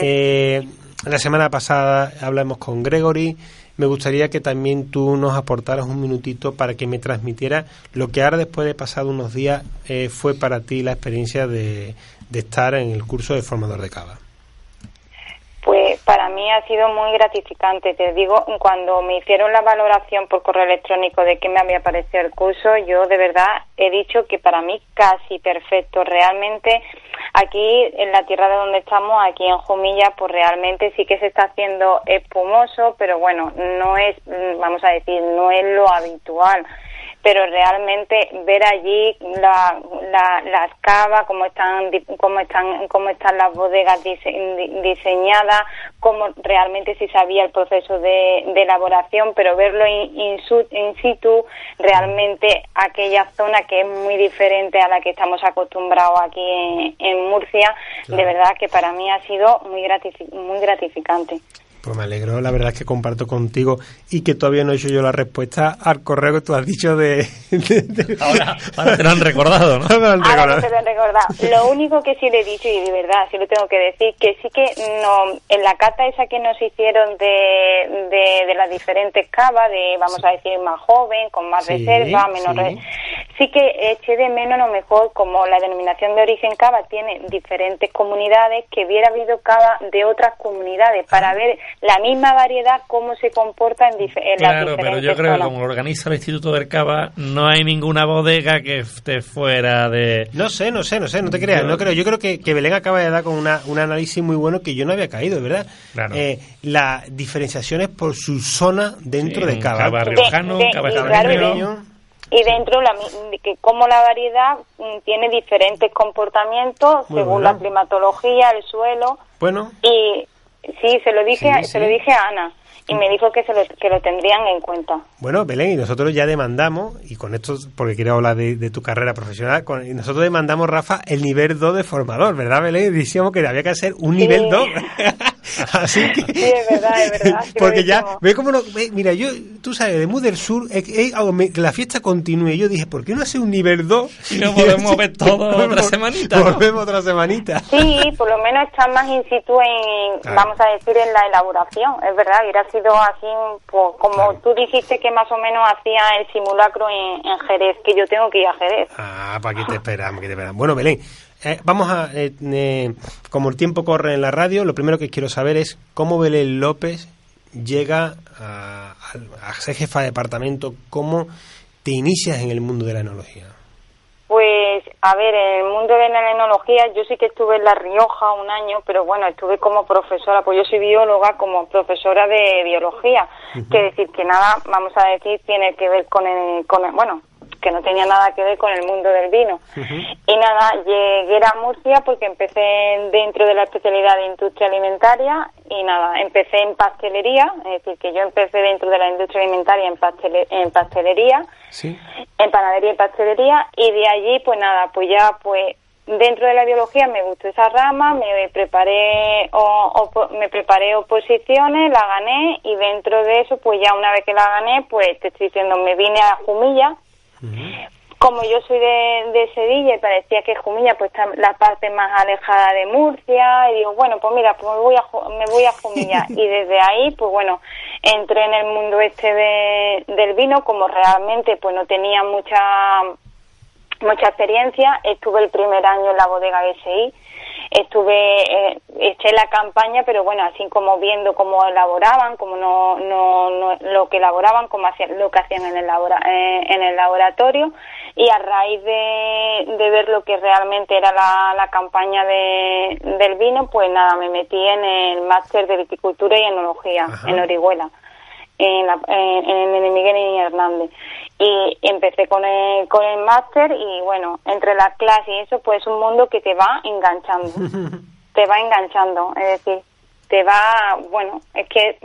Eh, la semana pasada hablamos con Gregory. Me gustaría que también tú nos aportaras un minutito para que me transmitieras lo que ahora, después de pasado unos días, eh, fue para ti la experiencia de, de estar en el curso de formador de Cava. Pues Para mí ha sido muy gratificante. Te digo, cuando me hicieron la valoración por correo electrónico de qué me había parecido el curso, yo de verdad he dicho que para mí casi perfecto. Realmente aquí en la tierra de donde estamos, aquí en Jumilla, pues realmente sí que se está haciendo espumoso, pero bueno, no es, mm, vamos a decir, no es lo habitual pero realmente ver allí la, la, las cavas, cómo están, cómo están, cómo están las bodegas dise- di- diseñadas, cómo realmente sí sabía el proceso de, de elaboración, pero verlo in, in in situ, realmente aquella zona que es muy diferente a la que estamos acostumbrados aquí en, en Murcia, de verdad que para mí ha sido muy, gratifi- muy gratificante. Pues me alegro, la verdad es que comparto contigo y que todavía no he hecho yo la respuesta al correo que tú has dicho de... de- de- Ahora, ahora te lo han recordado, ¿no? Me lo han Ahora recordado. te lo he recordado. Lo único que sí le he dicho, y de verdad, sí lo tengo que decir, que sí que no, en la cata esa que nos hicieron de, de, de las diferentes cavas, de, vamos a decir, más joven, con más Sí, reserva, menos sí. re- sí que eché de menos a lo mejor, como la denominación de origen cava tiene diferentes comunidades, que hubiera habido cava de otras comunidades, para ver la misma variedad, cómo se comporta en, dif- en las Claro, diferentes pero yo creo que como lo organiza el Instituto del Cava, no hay ninguna bodega que esté fuera de... No sé, no sé, no sé, no te creas, Yo- no creo. Yo creo que, que Belén acaba de dar con una, un análisis muy bueno que yo no había caído, ¿verdad? Claro. Eh, las diferenciaciones por su zona dentro Sí, de Cava. cava riojano, De- cava de-. Y dentro, la, que como la variedad mm, tiene diferentes comportamientos Muy según bueno. la climatología, el suelo. Bueno, Y sí, se lo dije, Sí, se lo dije a Ana y me dijo que, se lo, que lo tendrían en cuenta. Bueno, Belén, y nosotros ya demandamos, y con esto, porque quiero hablar de, de tu carrera profesional, con- y nosotros demandamos, Rafa, el nivel 2 de formador, ¿verdad, Belén? Decíamos que había que hacer un Sí. nivel 2. Así que... Sí, es verdad, es verdad, porque ya, ve cómo no, ve, mira, yo, tú sabes, de Mud del Sur, eh, eh, que la fiesta continúe. Yo dije, ¿por qué no hace un nivel 2? Y nos podemos ver todo otra semanita, ¿no? Volvemos otra semanita. Sí, por lo menos estar más in situ en, Claro. vamos a decir, en la elaboración. Es verdad, hubiera sido así, pues, como Claro. tú dijiste que más o menos hacía el simulacro en, en Jerez, que yo tengo que ir a Jerez. Ah, para aquí te esperamos, aquí te esperamos. Bueno, Belén, eh, vamos a, eh, eh, como el tiempo corre en la radio, lo primero que quiero saber es cómo Belén López llega a, a- a ser jefa de departamento, cómo te inicias en el mundo de la enología. Pues, a ver, en el mundo de la enología, yo sí que estuve en La Rioja un año, pero bueno, estuve como profesora, pues yo soy bióloga como profesora de biología. Que decir que nada, vamos a decir, tiene que ver con el, con el- bueno, que no tenía nada que ver con el mundo del vino. Y nada, llegué a Murcia porque empecé dentro de la especialidad de industria alimentaria y nada, empecé en pastelería, es decir, que yo empecé dentro de la industria alimentaria en, pastele- en pastelería Sí. en panadería y pastelería y de allí pues nada pues ya pues dentro de la biología me gustó esa rama me preparé o, me preparé oposiciones la gané y dentro de eso pues ya una vez que la gané pues te estoy diciendo me vine a Jumilla como yo soy de, de Sevilla y parecía que Jumilla pues está la parte más alejada de Murcia y digo bueno pues mira pues me voy a me voy a Jumilla y desde ahí pues bueno entré en el mundo este de, del vino como realmente pues no tenía mucha mucha experiencia. Estuve el primer año en la bodega SI estuve eh, eché la campaña pero bueno así como viendo cómo elaboraban como no, no, no lo que elaboraban como hacían lo que hacían en el labora- eh, en el laboratorio y a raíz de, de ver lo que realmente era la, la campaña de, del vino pues nada me metí en el máster de viticultura y enología Ajá. en Orihuela en, la, en, en el Miguel y Hernández. Y empecé con el, con el máster y bueno, entre las clases y eso, pues es un mundo que te va enganchando. te va enganchando, es decir, te va, bueno, es que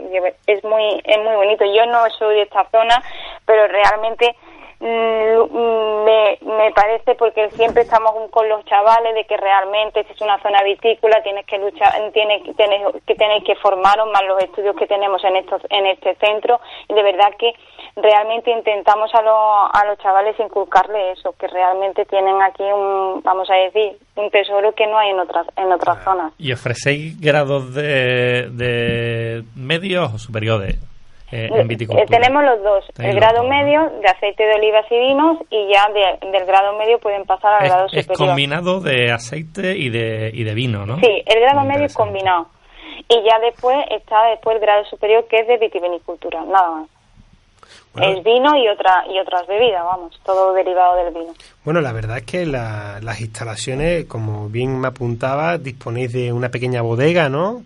es muy, es muy bonito. Yo no soy de esta zona, pero realmente me, me parece porque siempre estamos con los chavales de que realmente si es una zona vitícola tienes que luchar tienes, tienes que tenéis que formaros más los estudios que tenemos en estos en este centro. Y de verdad que realmente intentamos a, los a los chavales inculcarle eso que realmente tienen aquí un vamos a decir un tesoro que no hay en otras en otras zonas. ¿Y ofrecéis grados de, de medios o superiores eh, en viticultura? Eh, tenemos los dos, el grado dos, ¿no? medio de aceite de olivas y vinos y ya de- del grado medio pueden pasar al grado Es, es superior. combinado de aceite y de, y de vino, ¿no? Sí, el grado medio es combinado. y ya después está después el grado superior que es de vitivinicultura, nada más. Bueno. Es vino y otra y otras bebidas, vamos, todo derivado del vino. Bueno, la verdad es que la- las instalaciones, como bien me apuntaba, disponéis de una pequeña bodega, ¿no?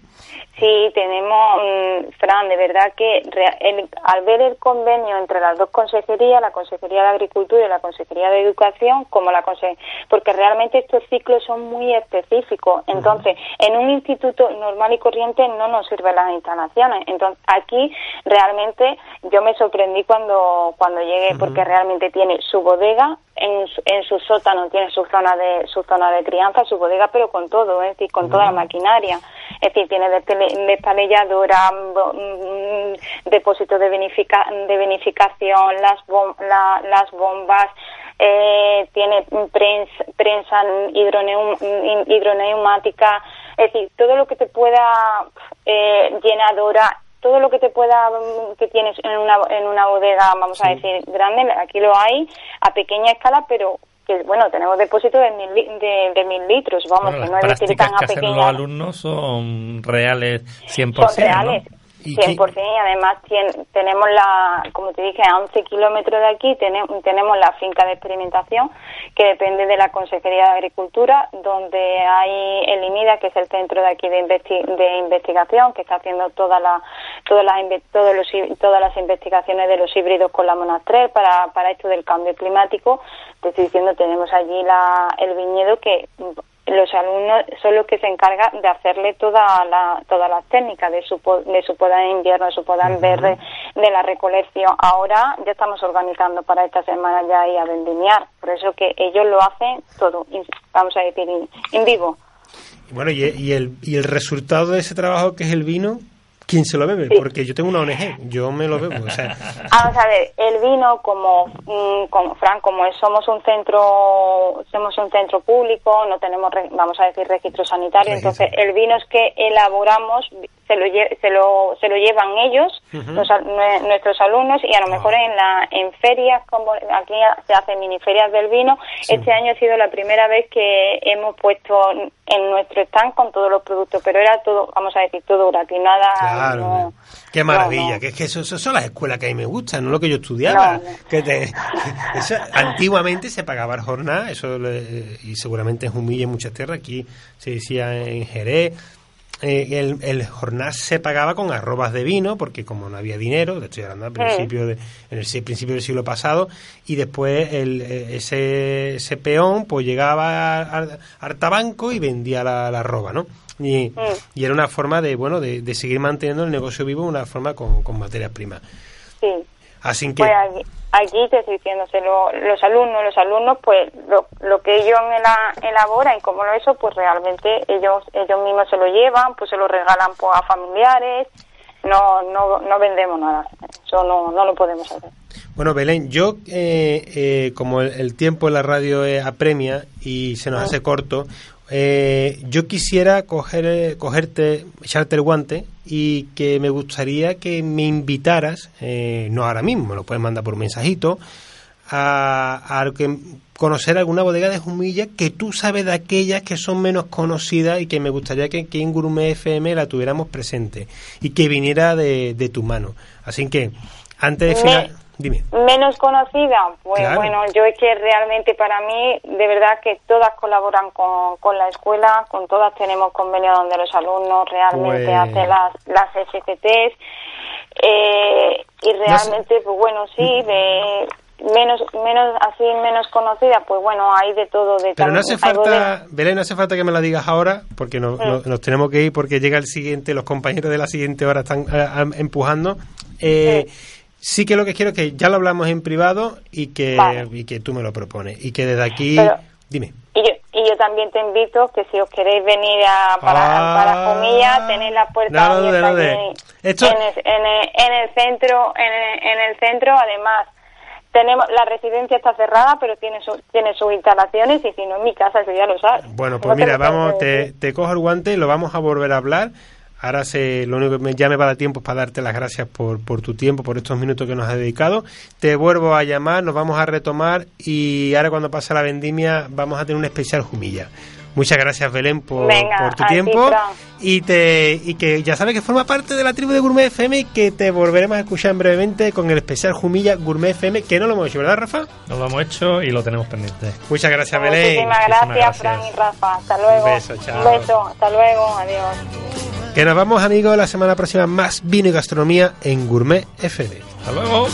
Sí, tenemos, mm, Fran, de verdad que el- al ver el convenio entre las dos consejerías, la Consejería de Agricultura y la Consejería de Educación, como la conse porque realmente estos ciclos son muy específicos. Entonces, en un instituto normal y corriente no nos sirven las instalaciones. Entonces, aquí realmente yo me sorprendí cuando cuando llegué porque realmente tiene su bodega en, su- en su sótano tiene su zona de su zona de crianza, su bodega, pero con todo, es decir, con toda la maquinaria. Es decir, tiene despalilladora, bo- mm, depósito de, vinifica- de vinificación, las, bom- la- las bombas, eh, tiene prensa, prensa hidroneum- hidroneumática, es decir, todo lo que te pueda, eh, llenadora, todo lo que te pueda mm, que tienes en una en una bodega vamos a decir grande aquí lo hay a pequeña escala pero que bueno tenemos depósitos de mil, de, de mil litros vamos Bueno, que no es decir tan a que hacen los pequeña alumnos son reales 100%, son reales ¿no? 100% y además tien- tenemos la, como te dije, a 11 kilómetros de aquí tenemos, tenemos la finca de experimentación que depende de la Consejería de Agricultura, donde hay el IMIDA, que es el centro de aquí de, investi- de investigación, que está haciendo toda la, todas, las, todos los todas las investigaciones de los híbridos con la monastrel para, para esto del cambio climático. Te estoy diciendo, tenemos allí la, el viñedo que los alumnos son los que se encargan de hacerle toda la, todas las técnicas de su, de su poda en invierno, de su poda en verde, de la recolección. Ahora ya estamos organizando para esta semana ya ir a vendimiar, por eso que ellos lo hacen todo, vamos a decir, in vivo. Bueno, y el, y el resultado de ese trabajo que es el vino, ¿quién se lo bebe? Porque yo tengo una ONG, yo me lo bebo. O sea, Vamos a ver, el vino como, mm, como Fran, como es- somos un centro, somos un centro público, no tenemos, vamos a decir, registro sanitario, Registro. entonces el vino es que elaboramos se lo, lle- se lo, se lo llevan ellos, los al- nue- nuestros alumnos, y a lo mejor en la en ferias, como aquí se hacen mini ferias del vino, este año ha sido la primera vez que hemos puesto en nuestro stand con todos los productos, pero era todo, vamos a decir, todo gratis, nada, claro, no- qué maravilla, no, que es que eso, eso son las escuelas que a mí me gustan, no lo que yo estudiaba. No. Que te- eso, antiguamente se pagaba el jornal, eso le- y seguramente en Humilla en muchas tierras, aquí se decía en Jerez. Eh, el, el jornal se pagaba con arrobas de vino porque como no había dinero te estoy hablando al principio de, en el principio del siglo pasado y después el, eh, ese, ese peón pues llegaba a, a Artabanco y vendía la, la arroba ¿no? y, Mm. y era una forma de bueno de, de seguir manteniendo el negocio vivo una forma con, con materias primas Sí. así que Pues allí, te estoy diciendo, se lo- los alumnos, los alumnos, pues lo, lo que ellos ela- elaboran y como lo eso, pues realmente ellos ellos mismos se lo llevan, pues se lo regalan pues, a familiares, no, no, no vendemos nada, eso no, no lo podemos hacer. Bueno, Belén, yo, eh, eh, como el, el tiempo en la radio eh, apremia y se nos hace corto, eh, yo quisiera coger, eh, cogerte, echarte el guante y que me gustaría que me invitaras, eh, no ahora mismo, me lo puedes mandar por un mensajito, a, a conocer alguna bodega de Jumilla que tú sabes de aquellas que son menos conocidas y que me gustaría que, que en Gourmet FM la tuviéramos presente y que viniera de, de tu mano. Así que, antes de final... Dime. Menos conocida, pues Claro. bueno, yo es que realmente para mí, de verdad que todas colaboran con, con la escuela, con todas tenemos convenio donde los alumnos realmente Pues- hacen las, las SCTs, eh, y realmente, pues bueno, sí, de menos, menos, así menos conocida, pues bueno, hay de todo, de Pero no hace falta, Belén, no hace falta que me la digas ahora, porque no- Mm. no- nos tenemos que ir, porque llega el siguiente, los compañeros de la siguiente hora están eh, am- empujando. Eh, sí que lo que quiero es que ya lo hablamos en privado y que, Vale. y que tú me lo propones. Y que desde aquí... Pero- Dime. Y yo, y yo también te invito que si os queréis venir a, para, Ah, para Jumilla, tenéis la puerta no abierta no. Esto- en, el, en, el, en el centro, en el, en el centro además tenemos la residencia está cerrada, pero tiene su, tiene sus instalaciones y si no en mi casa, eso ya lo sabes. Bueno, No pues mira, vamos, te, te cojo el guante y lo vamos a volver a hablar. Ahora se, lo único que me, ya me va a dar tiempo es para darte las gracias por, por tu tiempo, por estos minutos que nos has dedicado. Te vuelvo a llamar, nos vamos a retomar y ahora cuando pase la vendimia vamos a tener un especial Jumilla. Muchas gracias, Belén, por, Venga, por tu ti, tiempo. Y, te, y que ya sabes que forma parte de la tribu de Gourmet FM y que te volveremos a escuchar en brevemente con el especial Jumilla Gourmet FM, que no lo hemos hecho, ¿verdad, Rafa? Nos lo hemos hecho y lo tenemos pendiente. Muchas gracias, Belén. Muchísimas gracias, Fran y Rafa. Hasta luego. Un beso, chao. Un beso. Hasta luego. Adiós. Que nos vamos, amigos, la semana próxima más vino y gastronomía en Gourmet FM. Hasta luego.